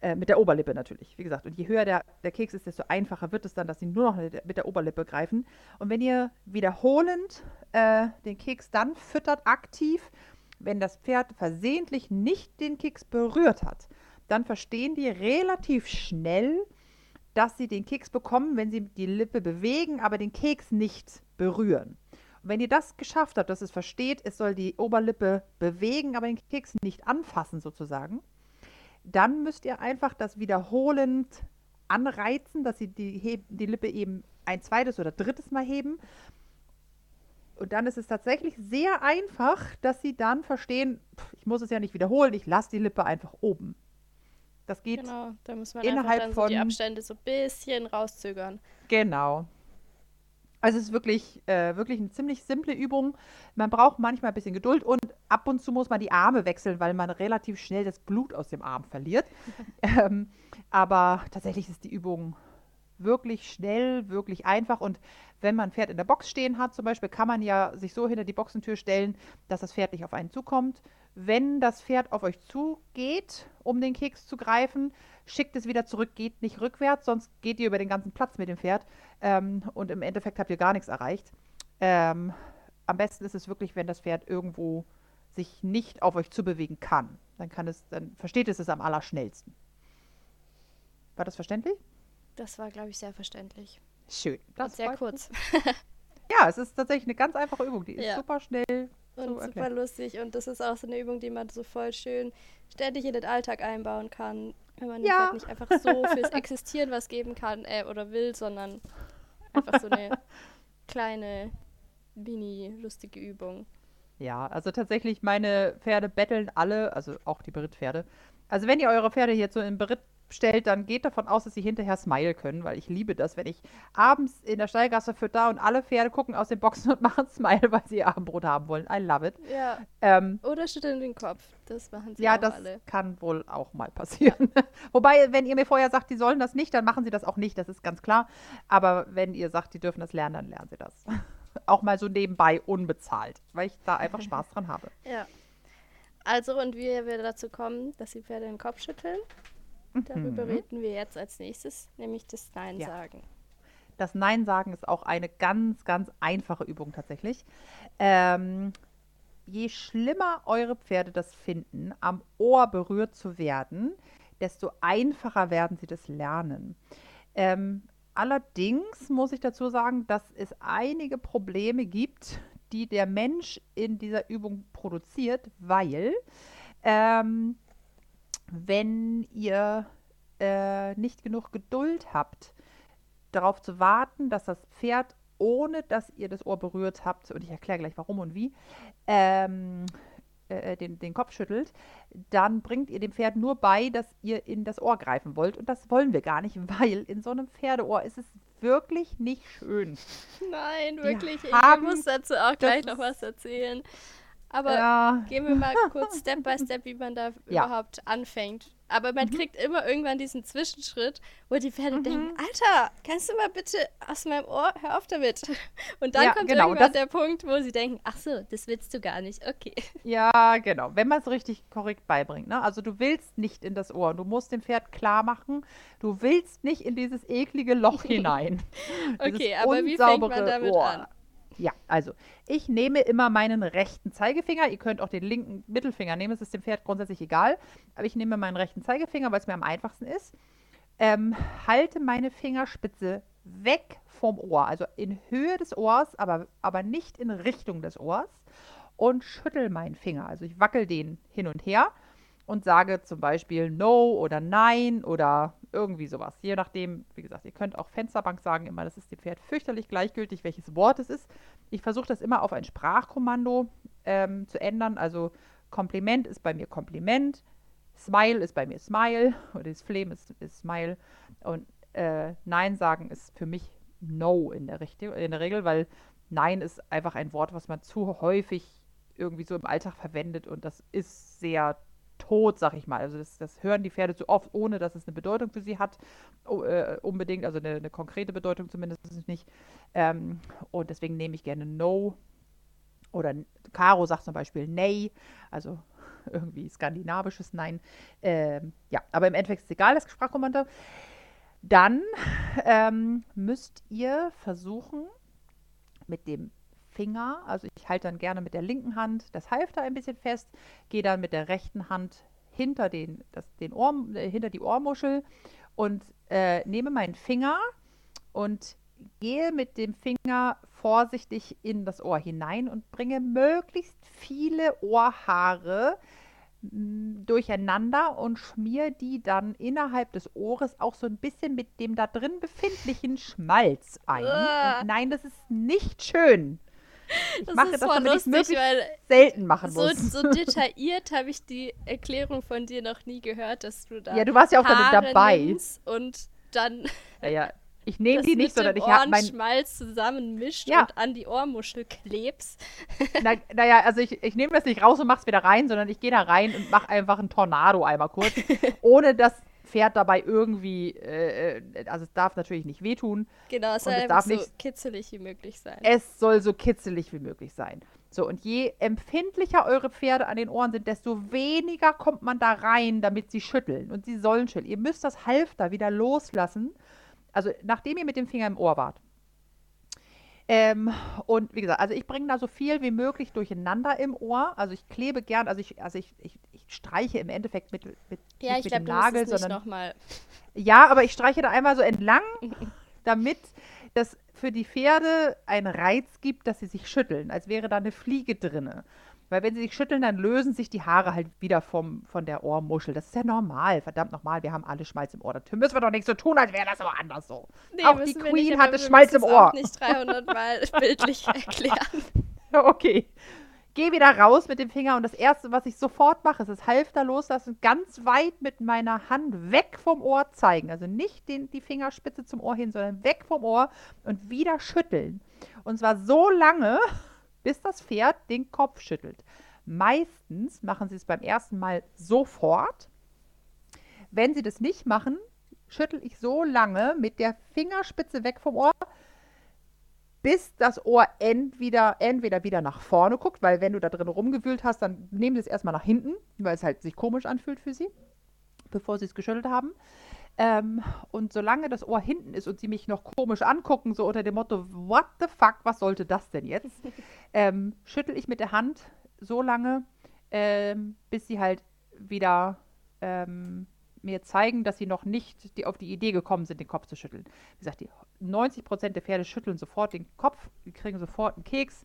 Speaker 3: Äh, mit der Oberlippe natürlich, wie gesagt. Und je höher der, der Keks ist, desto einfacher wird es dann, dass sie nur noch mit der Oberlippe greifen. Und wenn ihr wiederholend äh, den Keks dann füttert, aktiv, wenn das Pferd versehentlich nicht den Keks berührt hat, dann verstehen die relativ schnell, dass sie den Keks bekommen, wenn sie die Lippe bewegen, aber den Keks nicht berühren. Und wenn ihr das geschafft habt, dass es versteht, es soll die Oberlippe bewegen, aber den Keks nicht anfassen sozusagen, dann müsst ihr einfach das wiederholend anreizen, dass sie die, die Lippe eben ein zweites oder drittes Mal heben. Und dann ist es tatsächlich sehr einfach, dass sie dann verstehen, pff, ich muss es ja nicht wiederholen, ich lasse die Lippe einfach oben. Das geht
Speaker 2: genau, da muss man innerhalb dann so von die Abstände so ein bisschen rauszögern.
Speaker 3: Genau. Also es ist wirklich, äh, wirklich eine ziemlich simple Übung. Man braucht manchmal ein bisschen Geduld und ab und zu muss man die Arme wechseln, weil man relativ schnell das Blut aus dem Arm verliert. <laughs> ähm, aber tatsächlich ist die Übung wirklich schnell, wirklich einfach. Und wenn man ein Pferd in der Box stehen hat, zum Beispiel, kann man ja sich so hinter die Boxentür stellen, dass das Pferd nicht auf einen zukommt. Wenn das Pferd auf euch zugeht, um den Keks zu greifen, schickt es wieder zurück, geht nicht rückwärts, sonst geht ihr über den ganzen Platz mit dem Pferd ähm, und im Endeffekt habt ihr gar nichts erreicht. Ähm, am besten ist es wirklich, wenn das Pferd irgendwo sich nicht auf euch zubewegen kann. Dann kann es, dann versteht es es am allerschnellsten. War das verständlich?
Speaker 2: Das war, glaube ich, sehr verständlich.
Speaker 3: Schön.
Speaker 2: Das und sehr kurz. <laughs>
Speaker 3: ja, es ist tatsächlich eine ganz einfache Übung. Die ist ja. super schnell.
Speaker 2: Und super lustig. Und das ist auch so eine Übung, die man so voll schön ständig in den Alltag einbauen kann. Wenn man ja. halt nicht einfach so fürs <laughs> Existieren was geben kann äh, oder will, sondern einfach so eine <laughs> kleine, mini-lustige Übung.
Speaker 3: Ja, also tatsächlich, meine Pferde betteln alle, also auch die Berittpferde. Also wenn ihr eure Pferde jetzt so im Beritt stellt, dann geht davon aus, dass sie hinterher smile können, weil ich liebe das, wenn ich abends in der Stallgasse fütter und alle Pferde gucken aus den Boxen <laughs> und machen Smile, weil sie ihr Abendbrot haben wollen. I love it.
Speaker 2: Ja. Ähm, Oder schütteln den Kopf. Das machen sie
Speaker 3: ja,
Speaker 2: auch alle.
Speaker 3: Ja, das kann wohl auch mal passieren. Ja. <laughs> Wobei, wenn ihr mir vorher sagt, die sollen das nicht, dann machen sie das auch nicht, das ist ganz klar. Aber wenn ihr sagt, die dürfen das lernen, dann lernen sie das. <laughs> auch mal so nebenbei unbezahlt, weil ich da einfach Spaß dran habe.
Speaker 2: Ja. Also, und wie wir dazu kommen, dass die Pferde den Kopf schütteln, Darüber mhm. reden wir jetzt als nächstes, nämlich das Nein sagen.
Speaker 3: Das Nein sagen ist auch eine ganz, ganz einfache Übung tatsächlich. Ähm, je schlimmer eure Pferde das finden, am Ohr berührt zu werden, desto einfacher werden sie das lernen. Ähm, allerdings muss ich dazu sagen, dass es einige Probleme gibt, die der Mensch in dieser Übung produziert, weil ähm, wenn ihr äh, nicht genug Geduld habt, darauf zu warten, dass das Pferd, ohne dass ihr das Ohr berührt habt, und ich erkläre gleich warum und wie, ähm, äh, den, den Kopf schüttelt, dann bringt ihr dem Pferd nur bei, dass ihr in das Ohr greifen wollt. Und das wollen wir gar nicht, <laughs> weil in so einem Pferdeohr ist es wirklich nicht schön.
Speaker 2: Nein, wirklich. ich muss dazu auch gleich noch was erzählen. Aber ja. gehen wir mal <laughs> kurz Step by Step, wie man da ja. überhaupt anfängt. Aber man mhm. kriegt immer irgendwann diesen Zwischenschritt, wo die Pferde mhm. denken, Alter, kannst du mal bitte aus meinem Ohr, hör auf damit. <laughs> Und dann ja, kommt genau, irgendwann der Punkt, wo sie denken, ach so, das willst du gar nicht, okay. <laughs>
Speaker 3: Ja, genau, wenn man es richtig korrekt beibringt. Ne? Also du willst nicht in das Ohr, du musst dem Pferd klar machen, du willst nicht in dieses eklige Loch hinein.
Speaker 2: okay, aber wie fängt man damit Ohr. an?
Speaker 3: Ja, also ich nehme immer meinen rechten Zeigefinger. Ihr könnt auch den linken Mittelfinger nehmen, es ist dem Pferd grundsätzlich egal. Aber ich nehme meinen rechten Zeigefinger, weil es mir am einfachsten ist. Ähm, halte meine Fingerspitze weg vom Ohr, also in Höhe des Ohrs, aber, aber nicht in Richtung des Ohrs. Und schüttel meinen Finger. Also ich wackel den hin und her und sage zum Beispiel No oder Nein oder irgendwie sowas. Je nachdem, wie gesagt, ihr könnt auch Fensterbank sagen immer, das ist dem Pferd fürchterlich gleichgültig, welches Wort es ist. Ich versuche das immer auf ein Sprachkommando ähm, zu ändern. Also Kompliment ist bei mir Kompliment, Smile ist bei mir Smile oder das Flame ist, ist Smile und äh, Nein sagen ist für mich No in der, in der Regel, weil Nein ist einfach ein Wort, was man zu häufig irgendwie so im Alltag verwendet und das ist sehr tot, sag ich mal. Also das, das, hören die Pferde zu oft, ohne dass es eine Bedeutung für sie hat, äh, unbedingt, also eine, eine, konkrete Bedeutung zumindest nicht. Ähm, und deswegen nehme ich gerne No. Oder Caro sagt zum Beispiel Nay, also <laughs> irgendwie skandinavisches Nein. Ähm, ja, aber im Endeffekt ist es egal, das Sprachkommando. Dann ähm, müsst ihr versuchen, mit dem Finger, also ich halte dann gerne mit der linken Hand das Halfter ein bisschen fest, gehe dann mit der rechten Hand hinter, den, das, den Ohr, äh, hinter die Ohrmuschel und äh, nehme meinen Finger und gehe mit dem Finger vorsichtig in das Ohr hinein und bringe möglichst viele Ohrhaare durcheinander und schmier die dann innerhalb des Ohres auch so ein bisschen mit dem da drin befindlichen Schmalz ein. nein, das ist nicht schön. Ich das mache das, damit lustig, ich möglichst selten machen
Speaker 2: muss. So, so detailliert habe ich die Erklärung von dir noch nie gehört, dass du da
Speaker 3: Ja, du warst ja auch Haare dabei.
Speaker 2: Und dann <laughs>
Speaker 3: ja, ja. Ich nehme die nicht, sondern ich habe
Speaker 2: mein Schmalz zusammenmischt ja. und an die Ohrmuschel klebst.
Speaker 3: Naja, <laughs> na also ich, ich nehme das nicht raus und mach's wieder rein, sondern ich gehe da rein und mache einfach einen Tornado einmal kurz, <laughs> ohne das Pferd dabei irgendwie, äh, äh, also es darf natürlich nicht wehtun.
Speaker 2: Genau, es soll es darf so nicht, kitzelig wie möglich sein.
Speaker 3: Es soll so kitzelig wie möglich sein. So, und je empfindlicher eure Pferde an den Ohren sind, desto weniger kommt man da rein, damit sie schütteln. Und sie sollen schütteln. Ihr müsst das Halfter wieder loslassen. Also, nachdem ihr mit dem Finger im Ohr wart. Ähm, und wie gesagt, also ich bringe da so viel wie möglich durcheinander im Ohr. Also ich klebe gern, also ich, also ich, ich, ich streiche im Endeffekt mit, mit,
Speaker 2: ja,
Speaker 3: nicht
Speaker 2: mit glaub, dem Nagel, sondern. Noch mal.
Speaker 3: Ja, aber ich streiche da einmal so entlang, <laughs> damit das für die Pferde einen Reiz gibt, dass sie sich schütteln, als wäre da eine Fliege drinne. Weil wenn sie sich schütteln, dann lösen sich die Haare halt wieder vom, von der Ohrmuschel. Das ist ja normal, verdammt nochmal. Wir haben alle Schmalz im Ohr. Da müssen wir doch nicht so tun, als wäre das aber anders so. Nee, auch die Queen nicht, hatte Schmalz im Ohr.
Speaker 2: Auch nicht 300 Mal <laughs> bildlich erklären. <laughs>
Speaker 3: okay. Geh wieder raus mit dem Finger und das Erste, was ich sofort mache, ist das Halfter loslassen, ganz weit mit meiner Hand weg vom Ohr zeigen. Also nicht den, die Fingerspitze zum Ohr hin, sondern weg vom Ohr und wieder schütteln. Und zwar so lange, bis das Pferd den Kopf schüttelt. Meistens machen sie es beim ersten Mal sofort. Wenn sie das nicht machen, schüttel ich so lange mit der Fingerspitze weg vom Ohr, bis das Ohr entweder, entweder wieder nach vorne guckt, weil wenn du da drin rumgewühlt hast, dann nehmen sie es erstmal nach hinten, weil es halt sich komisch anfühlt für sie, bevor sie es geschüttelt haben. Ähm, und solange das Ohr hinten ist und sie mich noch komisch angucken, so unter dem Motto, what the fuck, was sollte das denn jetzt? <laughs> ähm, schüttel ich mit der Hand so lange, ähm, bis sie halt wieder ähm, mir zeigen, dass sie noch nicht die, auf die Idee gekommen sind, den Kopf zu schütteln. Wie gesagt, die 90 Prozent der Pferde schütteln sofort den Kopf, die kriegen sofort einen Keks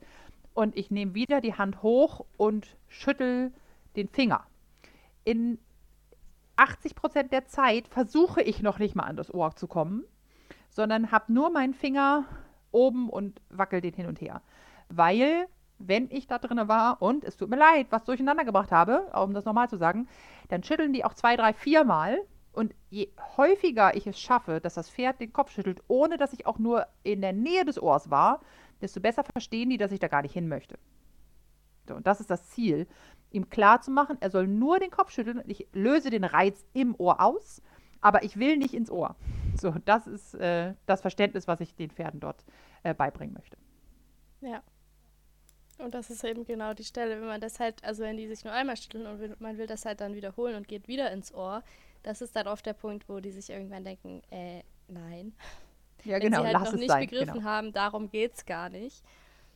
Speaker 3: und ich nehme wieder die Hand hoch und schüttel den Finger. In 80 Prozent der Zeit versuche ich noch nicht mal an das Ohr zu kommen, sondern habe nur meinen Finger oben und wackel den hin und her. Weil, wenn ich da drin war und es tut mir leid, was durcheinander gebracht habe, um das nochmal zu sagen, dann schütteln die auch zwei, drei, vier Mal. Und je häufiger ich es schaffe, dass das Pferd den Kopf schüttelt, ohne dass ich auch nur in der Nähe des Ohrs war, desto besser verstehen die, dass ich da gar nicht hin möchte. So, und das ist das Ziel ihm klar zu machen, er soll nur den Kopf schütteln und ich löse den Reiz im Ohr aus, aber ich will nicht ins Ohr. So, das ist äh, das Verständnis, was ich den Pferden dort äh, beibringen möchte.
Speaker 2: Ja. Und das ist eben genau die Stelle, wenn man das halt, also wenn die sich nur einmal schütteln und will, man will das halt dann wiederholen und geht wieder ins Ohr, das ist dann oft der Punkt, wo die sich irgendwann denken, äh, nein.
Speaker 3: Ja, wenn genau,
Speaker 2: sie halt
Speaker 3: lass
Speaker 2: noch
Speaker 3: es
Speaker 2: nicht
Speaker 3: sein.
Speaker 2: begriffen
Speaker 3: genau.
Speaker 2: haben, darum geht es gar nicht.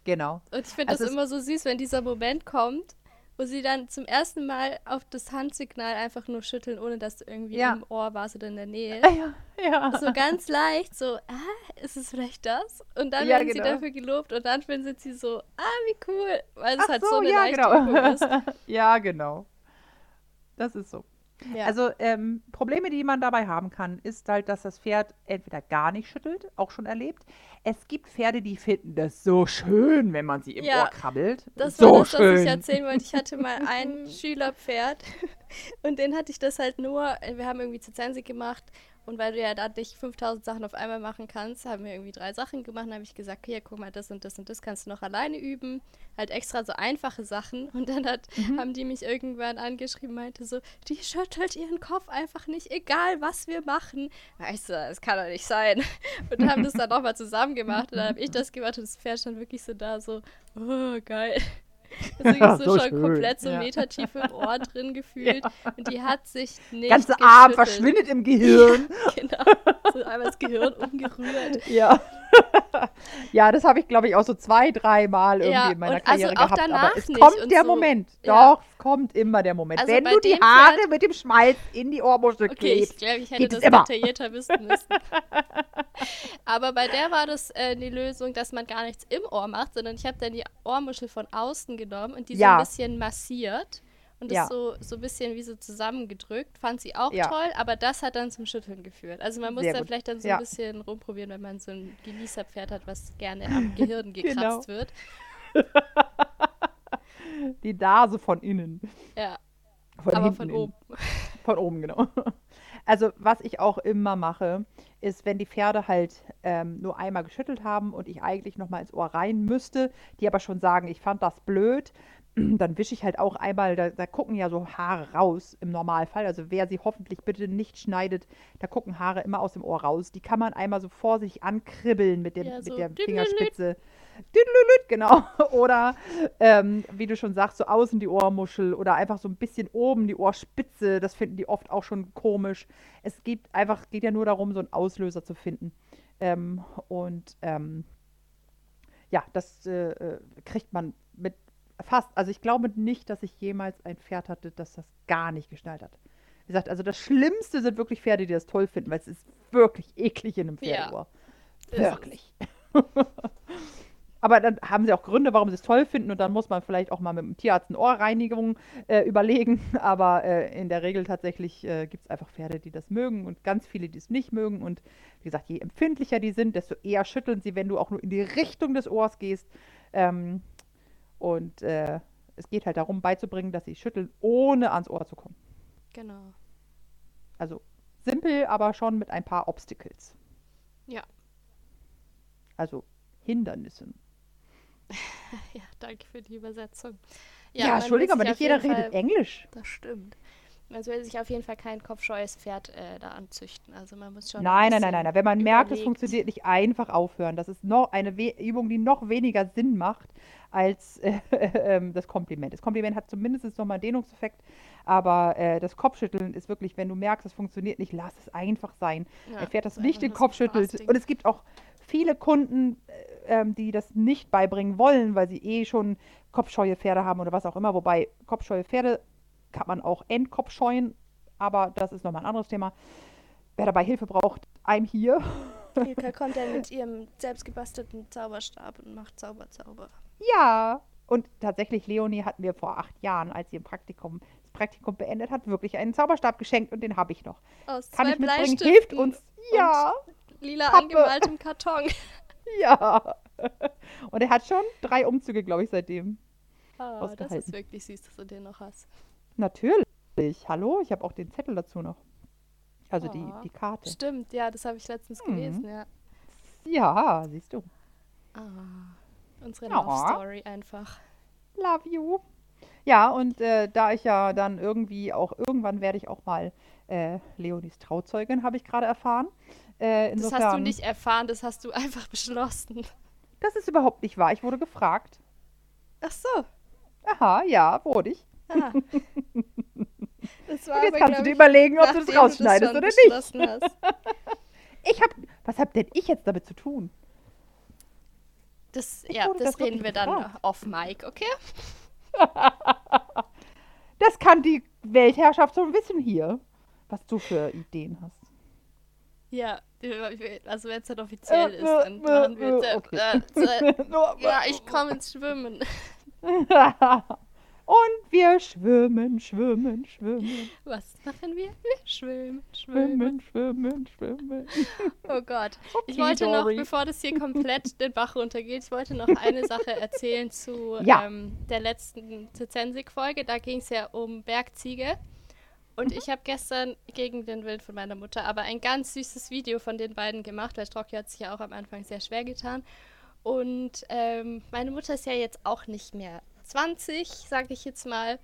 Speaker 3: Genau.
Speaker 2: Und ich finde also das immer so süß, wenn dieser Moment kommt, wo sie dann zum ersten Mal auf das Handsignal einfach nur schütteln, ohne dass du irgendwie ja. im Ohr warst oder in der Nähe. <laughs>
Speaker 3: Ja, ja.
Speaker 2: So ganz leicht, so, ah, ist es vielleicht das? Und dann ja, werden genau. sie dafür gelobt und dann finden sie so, ah, wie cool, weil es Ach halt so, so eine ja, genau. ist. <laughs>
Speaker 3: ja, genau. Das ist so. Ja. Also ähm, Probleme, die man dabei haben kann, ist halt, dass das Pferd entweder gar nicht schüttelt, auch schon erlebt. Es gibt Pferde, die finden das so schön, wenn man sie im ja, Ohr krabbelt.
Speaker 2: Das
Speaker 3: so
Speaker 2: war das,
Speaker 3: schön.
Speaker 2: was ich erzählen wollte. Ich hatte mal <laughs> ein Schülerpferd und den hatte ich das halt nur, wir haben irgendwie Zizensi gemacht und weil du ja da nicht 5000 Sachen auf einmal machen kannst, haben wir irgendwie drei Sachen gemacht. Dann habe ich gesagt, hier, guck mal, das und das und das kannst du noch alleine üben. Halt extra so einfache Sachen. Und dann hat, mhm. haben die mich irgendwann angeschrieben, meinte so, die schüttelt ihren Kopf einfach nicht, egal was wir machen. Weißt du, das kann doch nicht sein. <laughs> Und haben das dann nochmal zusammen gemacht. Und dann habe ich das gemacht und das Pferd stand wirklich so da, so, oh, geil. Also <laughs> ja, so, so schon schön. komplett so ja. metertief im Ohr drin <laughs> gefühlt. Ja. Und die hat sich nicht.
Speaker 3: Ganze Arm verschwindet im Gehirn. <laughs>
Speaker 2: genau. So einmal das Gehirn umgerührt.
Speaker 3: Ja. <laughs> ja, das habe ich, glaube ich, auch so zwei, drei Mal irgendwie in meiner
Speaker 2: also
Speaker 3: Karriere
Speaker 2: also
Speaker 3: gehabt.
Speaker 2: Aber
Speaker 3: es kommt der so. Moment. Doch, es kommt immer der Moment. Also Wenn du die Haare Pferd... mit dem Schmalz in die Ohrmuschel
Speaker 2: okay,
Speaker 3: klebst.
Speaker 2: Ich glaube, ich hätte das immer. detaillierter wissen müssen. <laughs> aber bei der war das äh, die Lösung, dass man gar nichts im Ohr macht, sondern ich habe dann die Ohrmuschel von außen genommen und die so ein bisschen massiert und ja. das so, so ein bisschen wie so zusammengedrückt. Fand sie auch ja. toll, aber das hat dann zum Schütteln geführt. Also man muss Sehr da gut. vielleicht dann so ja. ein bisschen rumprobieren, wenn man so ein Genießerpferd hat, was gerne am <laughs> Gehirn gekratzt genau. wird. <laughs>
Speaker 3: Die Nase von innen.
Speaker 2: Ja.
Speaker 3: Von
Speaker 2: aber von oben. <laughs>
Speaker 3: Von oben, genau. Also was ich auch immer mache, ist, wenn die Pferde halt ähm, nur einmal geschüttelt haben und ich eigentlich noch mal ins Ohr rein müsste, die aber schon sagen, ich fand das blöd, <clears throat> dann wische ich halt auch einmal, da, da, gucken ja so Haare raus im Normalfall. Also wer sie hoffentlich bitte nicht schneidet, da gucken Haare immer aus dem Ohr raus. Die kann man einmal so vor sich ankribbeln mit, dem, ja, so mit der Fingerspitze. Genau. <laughs> Oder ähm, wie du schon sagst, so außen die Ohrmuschel oder einfach so ein bisschen oben die Ohrspitze. Das finden die oft auch schon komisch. Es geht einfach, geht ja nur darum, so einen Auslöser zu finden. Ähm, und ähm, ja, das äh, äh kriegt man mit fast, also ich glaube nicht, dass ich jemals ein Pferd hatte, das das gar nicht geschnallt hat. Wie gesagt, also das Schlimmste sind wirklich Pferde, die das toll finden, weil es ist wirklich eklig in einem Pferdeohr. Ja, wirklich. <laughs> Aber dann haben sie auch Gründe, warum sie es toll finden und dann muss man vielleicht auch mal mit dem Tierarzt eine Ohrreinigung äh, überlegen. <laughs> Aber äh, in der Regel tatsächlich äh, gibt es einfach Pferde, die das mögen und ganz viele, die es nicht mögen. Und wie gesagt, je empfindlicher die sind, desto eher schütteln sie, wenn du auch nur in die Richtung des Ohrs gehst. Ähm, und äh, es geht halt darum, beizubringen, dass sie schütteln, ohne ans Ohr zu kommen.
Speaker 2: Genau.
Speaker 3: Also simpel, aber schon mit ein paar Obstacles.
Speaker 2: Ja.
Speaker 3: Also Hindernissen. <laughs>
Speaker 2: ja, danke für die Übersetzung.
Speaker 3: Ja, ja Entschuldigung, aber nicht jeder redet Fall, Englisch.
Speaker 2: Das stimmt. Man soll sich auf jeden Fall kein kopfscheues Pferd äh, da anzüchten. Also man muss schon.
Speaker 3: Nein, nein, nein, nein. Wenn man überlegt. merkt, es funktioniert nicht, einfach aufhören. Das ist noch eine We Übung, die noch weniger Sinn macht als <laughs> äh, äh, das Kompliment. Das Kompliment hat zumindest nochmal einen Dehnungseffekt, aber äh, das Kopfschütteln ist wirklich, wenn du merkst, es funktioniert nicht, lass es einfach sein. Ja, Ein Pferd, das nicht den Kopf schüttelt. Und es gibt auch viele Kunden, äh, ähm, die das nicht beibringen wollen, weil sie eh schon kopfscheue Pferde haben oder was auch immer. Wobei kopfscheue Pferde kann man auch Endkopf scheuen, aber das ist nochmal ein anderes Thema. Wer dabei Hilfe braucht, einem hier.
Speaker 2: Ilka kommt dann mit ihrem selbstgebastelten Zauberstab und macht Zauberzauber.
Speaker 3: Ja, und tatsächlich, Leonie hat mir vor acht Jahren, als sie im Praktikum das Praktikum beendet hat, wirklich einen Zauberstab geschenkt und den habe ich noch.
Speaker 2: Aus Kann ich mitbringen?
Speaker 3: Hilft uns. Ja.
Speaker 2: Lila Pappe. angemaltem Karton. <laughs>
Speaker 3: Ja. Und er hat schon drei Umzüge, glaube ich, seitdem.
Speaker 2: Oh, das ist wirklich süß, dass du den noch hast.
Speaker 3: Natürlich. Hallo, ich habe auch den Zettel dazu noch. Also oh. die, die Karte.
Speaker 2: Stimmt, ja, das habe ich letztens mhm. gelesen, ja.
Speaker 3: Ja, siehst du.
Speaker 2: Ah, unsere ja. Love Story einfach.
Speaker 3: Love you. Ja, und äh, da ich ja dann irgendwie auch, irgendwann werde ich auch mal äh, Leonis Trauzeugin, habe ich gerade erfahren. Äh,
Speaker 2: insofern, das hast du nicht erfahren, das hast du <laughs> einfach beschlossen.
Speaker 3: Das ist überhaupt nicht wahr. Ich wurde gefragt.
Speaker 2: Ach so.
Speaker 3: Aha, ja, wurde ich.
Speaker 2: Ah.
Speaker 3: Das war und jetzt aber, kannst du dir überlegen, ob du das rausschneidest oder nicht. <laughs> ich hab, was hab denn ich jetzt damit zu tun?
Speaker 2: Das, ja, das, das reden wir dann off Mike, okay? <laughs>
Speaker 3: das kann die Weltherrschaft so ein bisschen hier, was du für Ideen hast.
Speaker 2: Ja, also wenn es dann offiziell äh, ist, dann äh, machen wir äh, okay. äh, <laughs> Ja, ich komme ins Schwimmen.
Speaker 3: Und wir schwimmen, schwimmen, schwimmen.
Speaker 2: Was machen wir? Wir schwimmen, schwimmen,
Speaker 3: schwimmen, schwimmen. <laughs>
Speaker 2: Oh Gott. Okay, ich wollte Dory. noch, bevor das hier <laughs> komplett den Bach runtergeht, ich wollte noch eine Sache erzählen zu ja. ähm, der letzten Zizensik-Folge. Da ging es ja um Bergziege. Und mhm. ich habe gestern gegen den Willen von meiner Mutter aber ein ganz süßes Video von den beiden gemacht, weil Strocki hat sich ja auch am Anfang sehr schwer getan. Und ähm, meine Mutter ist ja jetzt auch nicht mehr 20, sage ich jetzt mal.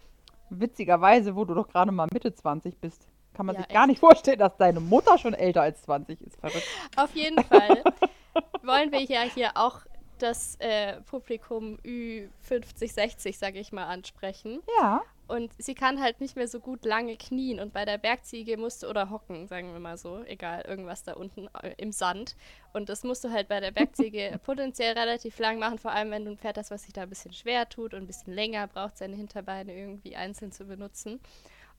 Speaker 3: Witzigerweise, wo du doch gerade mal Mitte 20 bist, kann man ja, sich gar echt. nicht vorstellen, dass deine Mutter schon älter als 20 ist. Verrückt.
Speaker 2: Auf jeden Fall <laughs> wollen wir ja hier auch das äh, Publikum Ü50, 60, sage ich mal, ansprechen.
Speaker 3: Ja.
Speaker 2: Und sie kann halt nicht mehr so gut lange knien. Und bei der Bergziege musste, oder hocken, sagen wir mal so, egal, irgendwas da unten äh, im Sand. Und das musst du halt bei der Bergziege <laughs> potenziell relativ lang machen, vor allem wenn du ein Pferd hast, was sich da ein bisschen schwer tut und ein bisschen länger braucht, seine Hinterbeine irgendwie einzeln zu benutzen.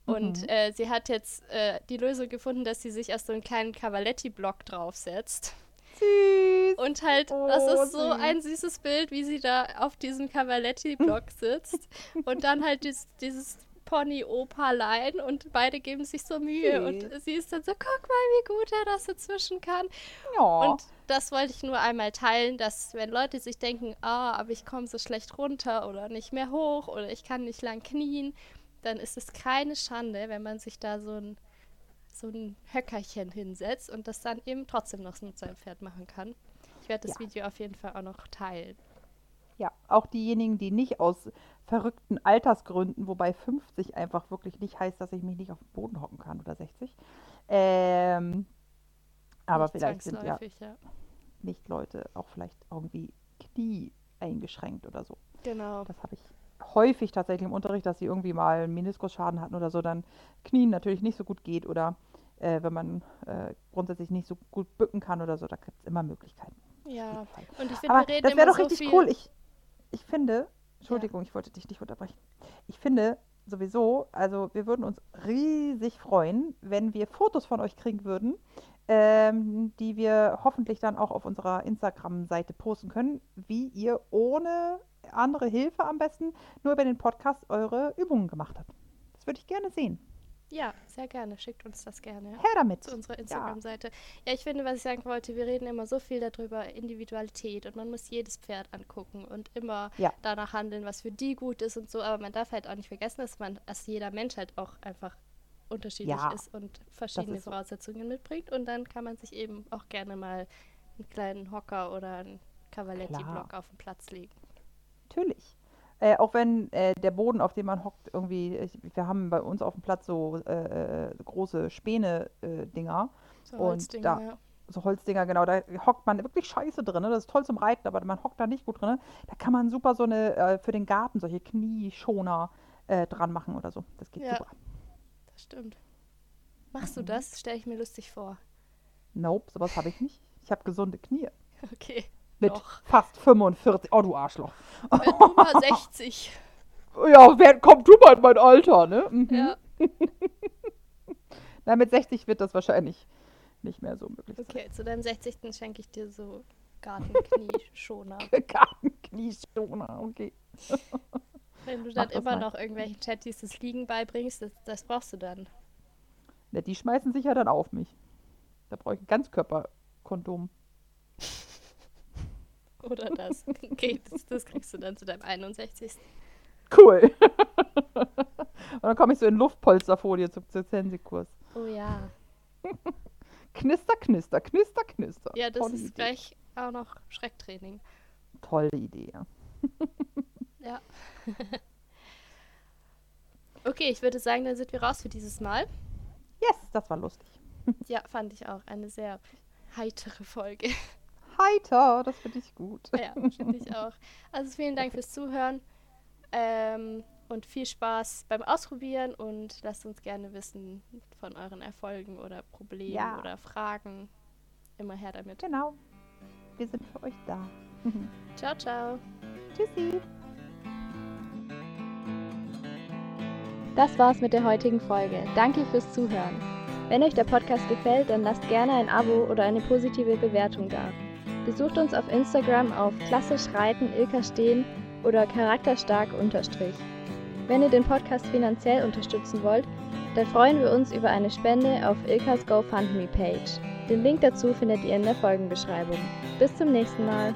Speaker 2: Und mhm. äh, sie hat jetzt äh, die Lösung gefunden, dass sie sich aus so einem kleinen Cavaletti-Block draufsetzt.
Speaker 3: Süß.
Speaker 2: Und halt, oh, das ist so süß. ein süßes Bild, wie sie da auf diesem Cavaletti-Block <laughs> sitzt. und dann halt dieses, dieses Pony-Opalein und beide geben sich so Mühe. Süß. Und sie ist dann so, guck mal, wie gut er das inzwischen kann.
Speaker 3: Ja.
Speaker 2: Und das wollte ich nur einmal teilen, dass wenn Leute sich denken, ah, aber ich komme so schlecht runter oder nicht mehr hoch oder ich kann nicht lang knien, dann ist es keine Schande, wenn man sich da so ein so ein Höckerchen hinsetzt und das dann eben trotzdem noch mit seinem Pferd machen kann. Ich werde das ja. Video auf jeden Fall auch noch teilen.
Speaker 3: Ja, auch diejenigen, die nicht aus verrückten Altersgründen, wobei 50 einfach wirklich nicht heißt, dass ich mich nicht auf den Boden hocken kann oder 60. Ähm, aber nicht vielleicht sind ja, ja, nicht Leute auch vielleicht irgendwie Knie eingeschränkt oder so.
Speaker 2: Genau.
Speaker 3: Das habe ich häufig tatsächlich im Unterricht, dass sie irgendwie mal einen Meniskusschaden hatten oder so, dann Knien natürlich nicht so gut geht oder äh, wenn man äh, grundsätzlich nicht so gut bücken kann oder so, da gibt es immer Möglichkeiten.
Speaker 2: Ja,
Speaker 3: und ich finde, das wäre doch so richtig cool. Ich, ich finde, Entschuldigung, ja. ich wollte dich nicht unterbrechen. Ich finde sowieso, also wir würden uns riesig freuen, wenn wir Fotos von euch kriegen würden, ähm, die wir hoffentlich dann auch auf unserer Instagram-Seite posten können, wie ihr ohne andere Hilfe am besten nur über den Podcast eure Übungen gemacht habt. Das würde ich gerne sehen.
Speaker 2: Ja, sehr gerne. Schickt uns das gerne.
Speaker 3: Her damit.
Speaker 2: Zu unserer Instagram-Seite. Ja. ja. ich finde, was ich sagen wollte, wir reden immer so viel darüber, Individualität und man muss jedes Pferd angucken und immer ja. danach handeln, was für die gut ist und so. Aber man darf halt auch nicht vergessen, dass man, dass jeder Mensch halt auch einfach unterschiedlich ja, ist und verschiedene ist Voraussetzungen so. mitbringt. Und dann kann man sich eben auch gerne mal einen kleinen Hocker oder einen Cavaletti-Block auf den Platz legen.
Speaker 3: Natürlich. Äh, auch wenn äh, der Boden, auf dem man hockt, irgendwie, ich, wir haben bei uns auf dem Platz so äh, äh große Späne-Dinger.
Speaker 2: so und da, ja.
Speaker 3: so Holzdinger, genau, da hockt man wirklich scheiße drin. Ne? Das ist toll zum Reiten, aber man hockt da nicht gut drin. Da kann man super so eine, äh, für den Garten, solche Knieschoner äh, dran machen oder so. Das geht ja, super.
Speaker 2: Das stimmt. Machst du das? Stelle ich mir lustig vor.
Speaker 3: Nope, sowas habe ich nicht. Ich habe gesunde Knie. <laughs>
Speaker 2: Okay.
Speaker 3: Mit Doch. fast 45. Oh, du Arschloch.
Speaker 2: Du mal <laughs> 60.
Speaker 3: Ja, wer, komm du mal in mein Alter, ne?
Speaker 2: Mhm. Ja. <laughs>
Speaker 3: Na, mit 60 wird das wahrscheinlich nicht mehr so möglich
Speaker 2: okay, sein. zu deinem 60. schenke ich dir so Gartenknieschoner. <laughs>
Speaker 3: Gartenknieschoner, okay.
Speaker 2: Wenn du dann immer mal. noch irgendwelchen Chatties das Liegen beibringst, das, das brauchst du dann.
Speaker 3: Ja, die schmeißen sich ja dann auf mich. Da brauche ich ein Ganzkörperkondom. <laughs>
Speaker 2: Oder das. Okay, das, das, kriegst du dann zu deinem 61.
Speaker 3: Cool. <laughs> Und dann komme ich so in Luftpolsterfolie zum Zensikurs.
Speaker 2: Oh ja. <laughs>
Speaker 3: knister, knister, knister, knister.
Speaker 2: Ja, das Tolle ist Idee. gleich auch noch Schrecktraining.
Speaker 3: Tolle Idee,
Speaker 2: ja. ja. okay, ich würde sagen, dann sind wir raus für dieses Mal.
Speaker 3: Yes, das war lustig.
Speaker 2: ja, fand ich auch. Eine sehr heitere Folge
Speaker 3: heiter. Das finde ich gut.
Speaker 2: Ja, finde ich auch. Also vielen Dank fürs Zuhören ähm, und viel Spaß beim Ausprobieren und lasst uns gerne wissen von euren Erfolgen oder Problemen ja. oder Fragen. Immer her damit.
Speaker 3: Genau. Wir sind für euch da. <laughs>
Speaker 2: ciao, ciao.
Speaker 3: Tschüssi.
Speaker 2: Das war's mit der heutigen Folge. Danke fürs Zuhören. Wenn euch der Podcast gefällt, dann lasst gerne ein Abo oder eine positive Bewertung da. Besucht uns auf Instagram auf klassisch reiten Ilka stehen oder charakterstark unterstrich. Wenn ihr den Podcast finanziell unterstützen wollt, dann freuen wir uns über eine Spende auf Ilkas GoFundMe Page. Den Link dazu findet ihr in der Folgenbeschreibung. Bis zum nächsten Mal.